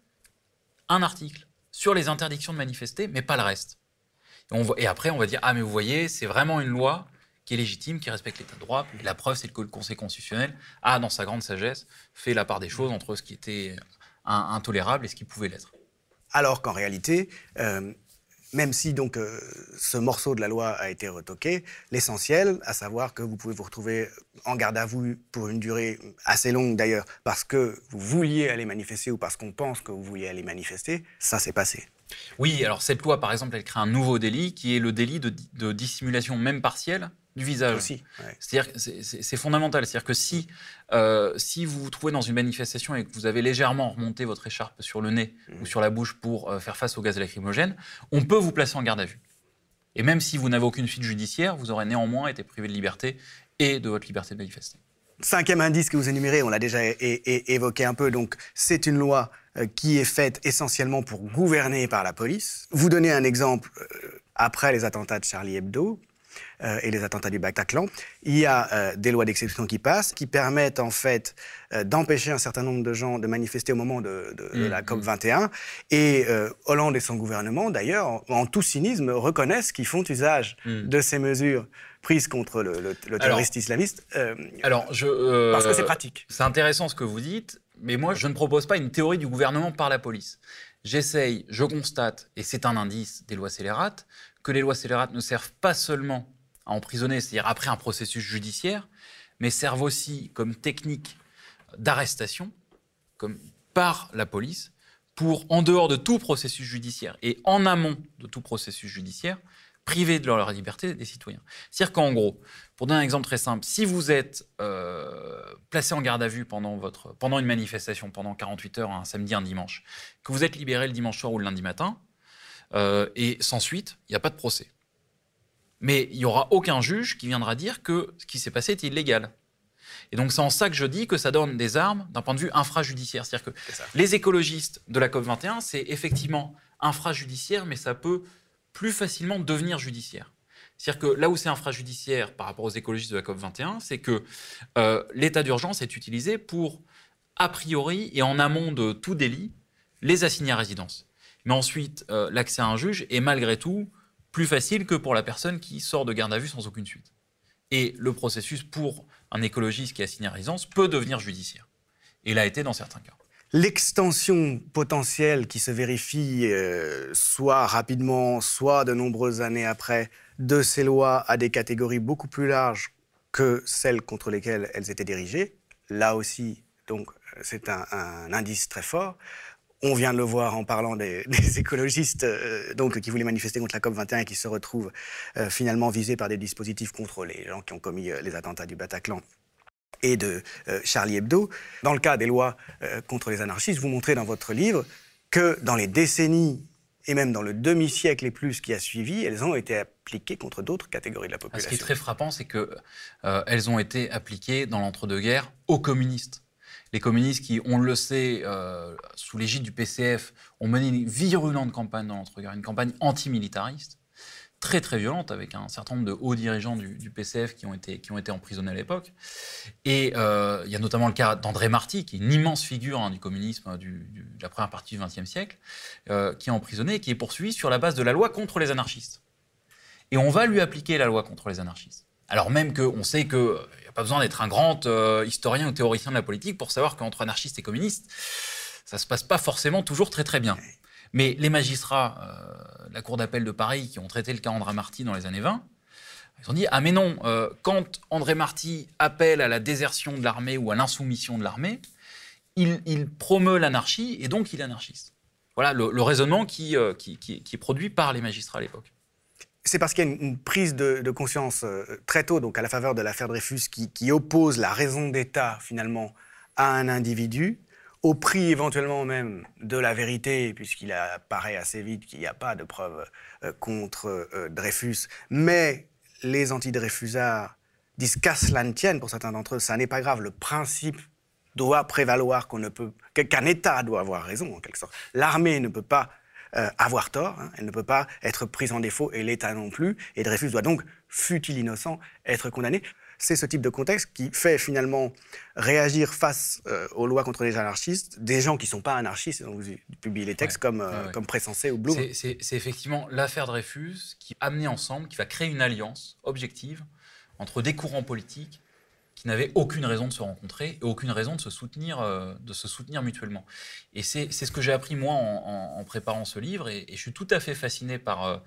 [SPEAKER 3] un article sur les interdictions de manifester, mais pas le reste. Et, et après, on va dire Ah, mais vous voyez, c'est vraiment une loi qui est légitime, qui respecte l'état de droit. Et la preuve, c'est que le Conseil constitutionnel a, dans sa grande sagesse, fait la part des choses entre ce qui était intolérable et ce qui pouvait l'être.
[SPEAKER 2] Alors qu'en réalité, euh, même si donc euh, ce morceau de la loi a été retoqué, l'essentiel, à savoir que vous pouvez vous retrouver en garde à vue pour une durée assez longue d'ailleurs, parce que vous vouliez aller manifester ou parce qu'on pense que vous vouliez aller manifester, ça s'est passé.
[SPEAKER 3] Oui, alors cette loi, par exemple, elle crée un nouveau délit qui est le délit de dissimulation même partielle du visage.
[SPEAKER 2] Aussi,
[SPEAKER 3] C'est-à-dire c'est fondamental. C'est-à-dire que si, euh, si vous vous trouvez dans une manifestation et que vous avez légèrement remonté votre écharpe sur le nez ou mmh. sur la bouche pour euh, faire face au gaz lacrymogène, on peut vous placer en garde à vue. Et même si vous n'avez aucune suite judiciaire, vous aurez néanmoins été privé de liberté et de votre liberté de manifester.
[SPEAKER 2] Cinquième indice que vous énumérez, on l'a déjà évoqué un peu, donc c'est une loi euh, qui est faite essentiellement pour gouverner par la police. Vous donnez un exemple après les attentats de Charlie Hebdo. Euh, et les attentats du Bataclan, il y a des lois d'exception qui passent, qui permettent en fait d'empêcher un certain nombre de gens de manifester au moment de, mmh, la COP 21. Mmh. Et Hollande et son gouvernement, d'ailleurs, en, tout cynisme, reconnaissent qu'ils font usage mmh. de ces mesures prises contre le, terroriste islamiste.
[SPEAKER 3] alors, je,
[SPEAKER 2] parce que c'est pratique.
[SPEAKER 3] C'est intéressant ce que vous dites. Mais moi, je ne propose pas une théorie du gouvernement par la police. J'essaye, je constate, et c'est un indice des lois scélérates, que les lois scélérates ne servent pas seulement à emprisonner, c'est-à-dire après un processus judiciaire, mais servent aussi comme technique d'arrestation, comme par la police, pour, en dehors de tout processus judiciaire et en amont de tout processus judiciaire, priver de leur liberté des citoyens. C'est-à-dire qu'en gros, pour donner un exemple très simple, si vous êtes euh, placé en garde à vue pendant, votre, pendant une manifestation, pendant 48 heures, un samedi, un dimanche, que vous êtes libéré le dimanche soir ou le lundi matin, euh, et sans suite, il n'y a pas de procès. Mais il n'y aura aucun juge qui viendra dire que ce qui s'est passé est illégal. Et donc c'est en ça que je dis que ça donne des armes d'un point de vue infrajudiciaire. C'est-à-dire que les écologistes de la COP21, c'est effectivement infrajudiciaire, mais ça peut plus facilement devenir judiciaire. C'est-à-dire que là où c'est infrajudiciaire par rapport aux écologistes de la COP21, c'est que euh, l'état d'urgence est utilisé pour, a priori et en amont de tout délit, les assigner à résidence. Mais ensuite, euh, l'accès à un juge est malgré tout plus facile que pour la personne qui sort de garde à vue sans aucune suite. Et le processus pour un écologiste qui est assigné à résidence peut devenir judiciaire. Et l'a été dans certains cas
[SPEAKER 2] l'extension potentielle qui se vérifie euh, soit rapidement, soit de nombreuses années après, de ces lois à des catégories beaucoup plus larges que celles contre lesquelles elles étaient dirigées. Là aussi, donc, c'est un, indice très fort. On vient de le voir en parlant des, écologistes euh, donc, qui voulaient manifester contre la COP21 et qui se retrouvent euh, finalement visés par des dispositifs contre les gens qui ont commis les attentats du Bataclan et de euh, Charlie Hebdo. Dans le cas des lois euh, contre les anarchistes, vous montrez dans votre livre que dans les décennies et même dans le demi-siècle et plus qui a suivi, elles ont été appliquées contre d'autres catégories de la population.
[SPEAKER 3] Ce qui est très frappant, c'est qu'elles euh, ont été appliquées dans l'entre-deux-guerres aux communistes. Les communistes qui, on le sait, sous l'égide du PCF, ont mené une virulente campagne dans l'entre-deux-guerres, une campagne antimilitariste très très violente avec un certain nombre de hauts dirigeants du, PCF qui ont, été, qui ont été emprisonnés à l'époque. Et euh, il y a notamment le cas d'André Marty, qui est une immense figure hein, du communisme de la première partie du XXe siècle, euh, qui est emprisonné et qui est poursuivi sur la base de la loi contre les anarchistes. Et on va lui appliquer la loi contre les anarchistes. Alors même qu'on sait a pas besoin d'être un grand euh, historien ou théoricien de la politique pour savoir qu'entre anarchistes et communistes, ça ne se passe pas forcément toujours très très bien. Mais les magistrats euh, de la Cour d'appel de Paris qui ont traité le cas André Marty dans les années 20, ils ont dit Ah, mais non, euh, quand André Marty appelle à la désertion de l'armée ou à l'insoumission de l'armée, il, promeut l'anarchie et donc il est anarchiste. Voilà le, raisonnement qui, est produit par les magistrats à l'époque.
[SPEAKER 2] C'est parce qu'il y a une, prise de, conscience très tôt, donc à la faveur de l'affaire Dreyfus, qui, oppose la raison d'État finalement à un individu, au prix éventuellement même de la vérité, puisqu'il apparaît assez vite qu'il n'y a pas de preuves euh, contre euh, Dreyfus, mais les anti-Dreyfusards disent qu'à cela ne tienne, pour certains d'entre eux, ça n'est pas grave, le principe doit prévaloir qu'un État doit avoir raison, en quelque sorte. L'armée ne peut pas euh, avoir tort, hein, elle ne peut pas être prise en défaut, et l'État non plus, et Dreyfus doit donc, fut-il innocent, être condamné. C'est ce type de contexte qui fait finalement réagir face euh, aux lois contre les anarchistes des gens qui ne sont pas anarchistes, donc vous publiez les textes comme, euh, comme Pressensé ou Blum.
[SPEAKER 3] C'est effectivement l'affaire Dreyfus qui a amené ensemble, qui va créer une alliance objective entre des courants politiques qui n'avaient aucune raison de se rencontrer et aucune raison de se soutenir, euh, de se soutenir mutuellement. Et c'est ce que j'ai appris moi en, préparant ce livre et, je suis tout à fait fasciné par,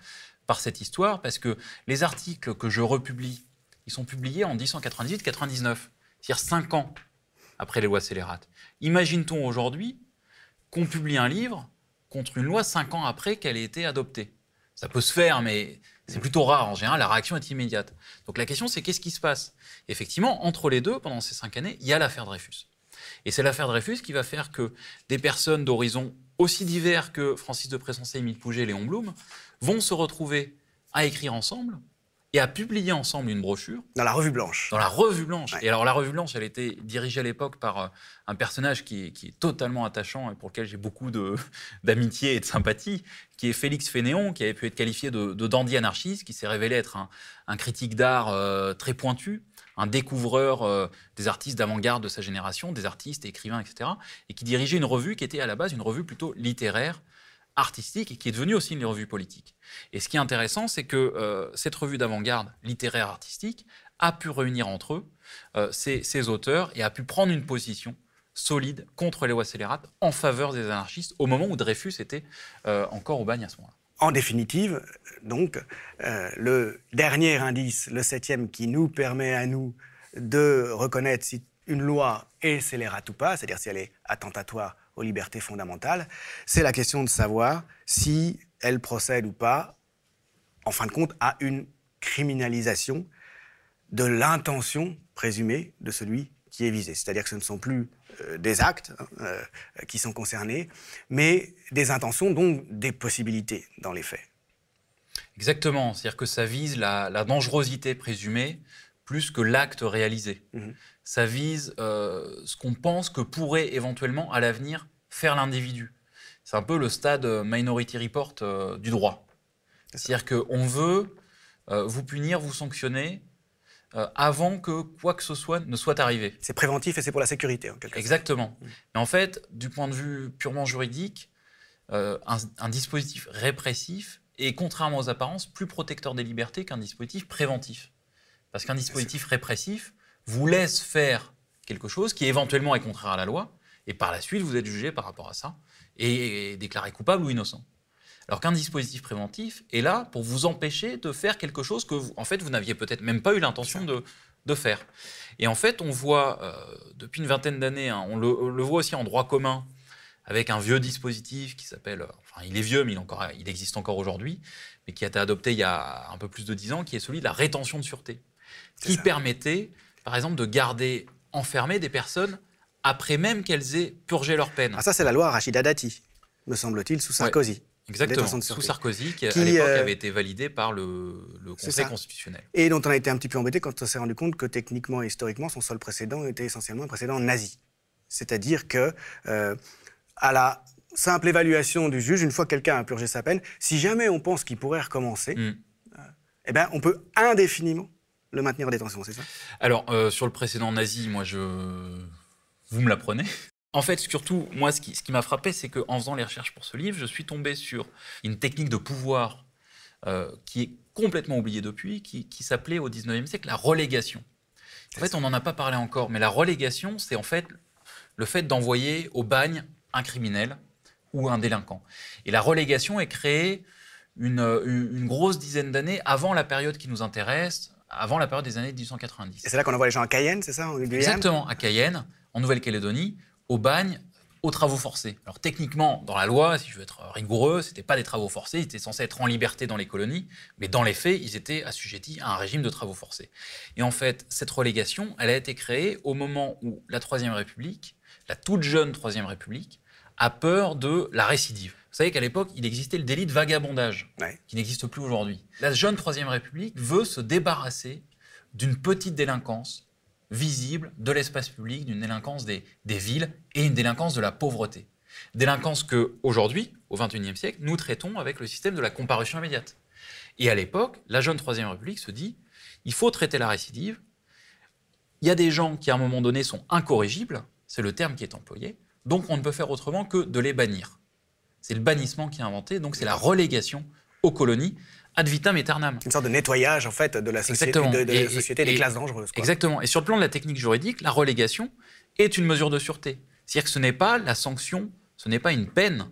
[SPEAKER 3] par cette histoire parce que les articles que je republie ils sont publiés en 1898-99, c'est-à-dire cinq ans après les lois scélérates. Imagine-t-on aujourd'hui qu'on publie un livre contre une loi cinq ans après qu'elle ait été adoptée? Ça peut se faire, mais c'est plutôt rare. En général, la réaction est immédiate. Donc la question, c'est qu'est-ce qui se passe? Effectivement, entre les deux, pendant ces cinq années, il y a l'affaire Dreyfus. Et c'est l'affaire Dreyfus qui va faire que des personnes d'horizons aussi divers que Francis de Pressensé, Émile Pouget, Léon Blum vont se retrouver à écrire ensemble et a publié ensemble une brochure.
[SPEAKER 2] Dans la Revue Blanche.
[SPEAKER 3] Dans la Revue Blanche. Et alors, la Revue Blanche, elle était dirigée à l'époque par euh, un personnage qui est, totalement attachant et pour lequel j'ai beaucoup d'amitié et de sympathie, qui est Félix Fénéon, qui avait pu être qualifié de, dandy anarchiste, qui s'est révélé être un, critique d'art euh, très pointu, un découvreur euh, des artistes d'avant-garde de sa génération, des artistes, écrivains, etc., et qui dirigeait une revue qui était à la base une revue plutôt littéraire, artistique et qui est devenue aussi une revue politique. Et ce qui est intéressant, c'est que euh, cette revue d'avant-garde littéraire artistique a pu réunir entre eux euh, ces, auteurs et a pu prendre une position solide contre les lois scélérates en faveur des anarchistes au moment où Dreyfus était euh, encore au bagne à ce moment-là.
[SPEAKER 2] En définitive, donc, le dernier indice, le septième, qui nous permet à nous de reconnaître si une loi est scélérate ou pas, c'est-à-dire si elle est attentatoire aux libertés fondamentales, c'est la question de savoir si elle procède ou pas, en fin de compte, à une criminalisation de l'intention présumée de celui qui est visé. C'est-à-dire que ce ne sont plus euh, des actes hein, euh, qui sont concernés, mais des intentions, donc des possibilités dans les faits.
[SPEAKER 3] Exactement, c'est-à-dire que ça vise la, dangerosité présumée plus que l'acte réalisé. Mmh ça vise euh, ce qu'on pense que pourrait éventuellement à l'avenir faire l'individu. C'est un peu le stade euh, Minority Report euh, du droit. C'est-à-dire qu'on veut vous punir, vous sanctionner avant que quoi que ce soit ne soit arrivé.
[SPEAKER 2] C'est préventif et c'est pour la sécurité, en quelque
[SPEAKER 3] Exactement. Mmh. Mais en fait, du point de vue purement juridique, un, un, dispositif répressif est, contrairement aux apparences, plus protecteur des libertés qu'un dispositif préventif. Parce qu'un dispositif répressif, vous laisse faire quelque chose qui éventuellement est contraire à la loi, et par la suite, vous êtes jugé par rapport à ça, et, déclaré coupable ou innocent. Alors qu'un dispositif préventif est là pour vous empêcher de faire quelque chose que, vous, en fait, vous n'aviez peut-être même pas eu l'intention de, de, faire. Et en fait, on voit, euh, depuis une vingtaine d'années, hein, on, le, voit aussi en droit commun, avec un vieux dispositif qui s'appelle, enfin il est vieux, mais il, encore, il existe encore aujourd'hui, mais qui a été adopté il y a un peu plus de dix ans, qui est celui de la rétention de sûreté, qui permettait par exemple, de garder enfermées des personnes après même qu'elles aient purgé leur peine.
[SPEAKER 2] Ah, ça, c'est la loi Rachida Dati, me semble-t-il, sous Sarkozy.
[SPEAKER 3] exactement, sous Sarkozy, qui, à l'époque euh, avait été validé par le, Conseil constitutionnel.
[SPEAKER 2] Et dont on a été un petit peu embêté quand on s'est rendu compte que techniquement et historiquement, son seul précédent était essentiellement un précédent nazi. C'est-à-dire que, euh, à la simple évaluation du juge, une fois que quelqu'un a purgé sa peine, si jamais on pense qu'il pourrait recommencer, mm. euh, eh ben, on peut indéfiniment le maintenir en détention, c'est ça?
[SPEAKER 3] Alors, euh, sur le précédent nazi, moi, je... vous me l'apprenez. En fait, surtout, moi, ce qui, ce qui m'a frappé, c'est qu'en faisant les recherches pour ce livre, je suis tombé sur une technique de pouvoir euh, qui est complètement oubliée depuis, qui, qui s'appelait au 19e siècle la relégation. En fait, on n'en a pas parlé encore, mais la relégation, c'est en fait le fait d'envoyer au bagne un criminel ou un délinquant. Et la relégation est créée une, une grosse dizaine d'années avant la période qui nous intéresse, avant la période des années 1890.
[SPEAKER 2] Et c'est là qu'on envoie les gens à Cayenne, c'est ça
[SPEAKER 3] Exactement, à Cayenne, en Nouvelle-Calédonie, au bagne, aux travaux forcés. Alors techniquement, dans la loi, si je veux être rigoureux, ce n'était pas des travaux forcés, ils étaient censés être en liberté dans les colonies, mais dans les faits, ils étaient assujettis à un régime de travaux forcés. Et en fait, cette relégation, elle a été créée au moment où la Troisième République, la toute jeune Troisième République, a peur de la récidive. Vous savez qu'à l'époque, il existait le délit de vagabondage, qui n'existe plus aujourd'hui. La jeune Troisième République veut se débarrasser d'une petite délinquance visible de l'espace public, d'une délinquance des, villes et une délinquance de la pauvreté. Délinquance que, aujourd'hui, au XXIe siècle, nous traitons avec le système de la comparution immédiate. Et à l'époque, la jeune Troisième République se dit il faut traiter la récidive. Il y a des gens qui, à un moment donné, sont incorrigibles, c'est le terme qui est employé, donc on ne peut faire autrement que de les bannir. C'est le bannissement qui est inventé, donc c'est la relégation aux colonies ad vitam aeternam.
[SPEAKER 2] Une sorte de nettoyage en fait de la société, de, société des classes dangereuses.
[SPEAKER 3] Exactement. Et sur le plan de la technique juridique, la relégation est une mesure de sûreté. C'est-à-dire que ce n'est pas la sanction, ce n'est pas une peine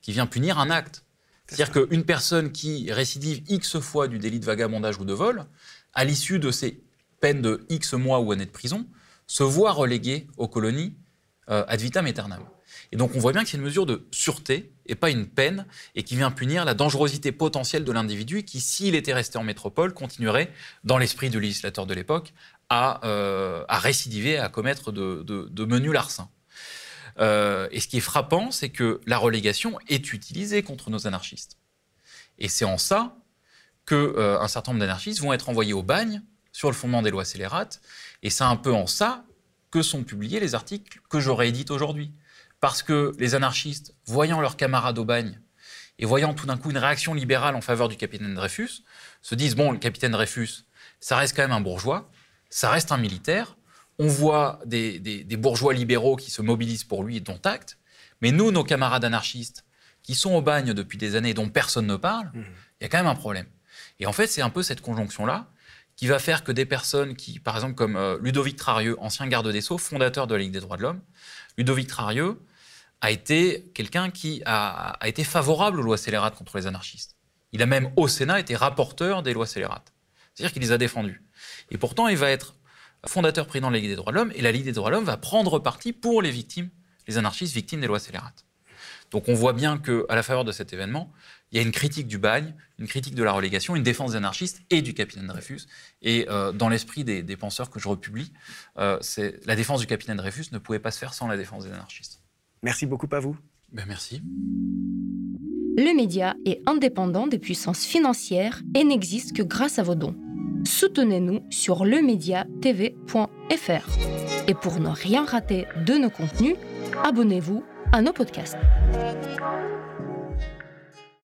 [SPEAKER 3] qui vient punir un acte. C'est-à-dire qu'une personne qui récidive X fois du délit de vagabondage ou de vol, à l'issue de ces peines de X mois ou années de prison, se voit reléguée aux colonies euh, ad vitam aeternam. Et donc on voit bien que c'est une mesure de sûreté et pas une peine, et qui vient punir la dangerosité potentielle de l'individu qui, s'il était resté en métropole, continuerait, dans l'esprit du législateur de l'époque, à, euh, à, récidiver, à commettre de, menus larcins. Euh, et ce qui est frappant, c'est que la relégation est utilisée contre nos anarchistes. Et c'est en ça qu'un certain nombre d'anarchistes vont être envoyés au bagne sur le fondement des lois scélérates. Et c'est un peu en ça que sont publiés les articles que j'aurais édités aujourd'hui. Parce que les anarchistes, voyant leurs camarades au bagne et voyant tout d'un coup une réaction libérale en faveur du capitaine Dreyfus, se disent bon, le capitaine Dreyfus, ça reste quand même un bourgeois, ça reste un militaire. On voit des, bourgeois libéraux qui se mobilisent pour lui, dont acte. Mais nous, nos camarades anarchistes, qui sont au bagne depuis des années et dont personne ne parle, mmh. il y a quand même un problème. Et en fait, c'est un peu cette conjonction-là qui va faire que des personnes qui, par exemple, comme euh, Ludovic Trarieux, ancien garde des Sceaux, fondateur de la Ligue des droits de l'homme, Ludovic Trarieux a été quelqu'un qui a, été favorable aux lois scélérates contre les anarchistes. Il a même, au Sénat, été rapporteur des lois scélérates. C'est-à-dire qu'il les a défendues. Et pourtant, il va être fondateur président de la Ligue des droits de l'homme, et la Ligue des droits de l'homme va prendre parti pour les victimes, les anarchistes victimes des lois scélérates. Donc on voit bien qu'à la faveur de cet événement, il y a une critique du bagne, une critique de la relégation, une défense des anarchistes et du capitaine Dreyfus. Et euh, dans l'esprit des, penseurs que je republie, euh, la défense du capitaine Dreyfus ne pouvait pas se faire sans la défense des anarchistes.
[SPEAKER 2] Merci beaucoup à vous.
[SPEAKER 3] Ben merci.
[SPEAKER 4] Le média est indépendant des puissances financières et n'existe que grâce à vos dons. Soutenez-nous sur lemediatv.fr. Et pour ne rien rater de nos contenus, abonnez-vous à nos podcasts.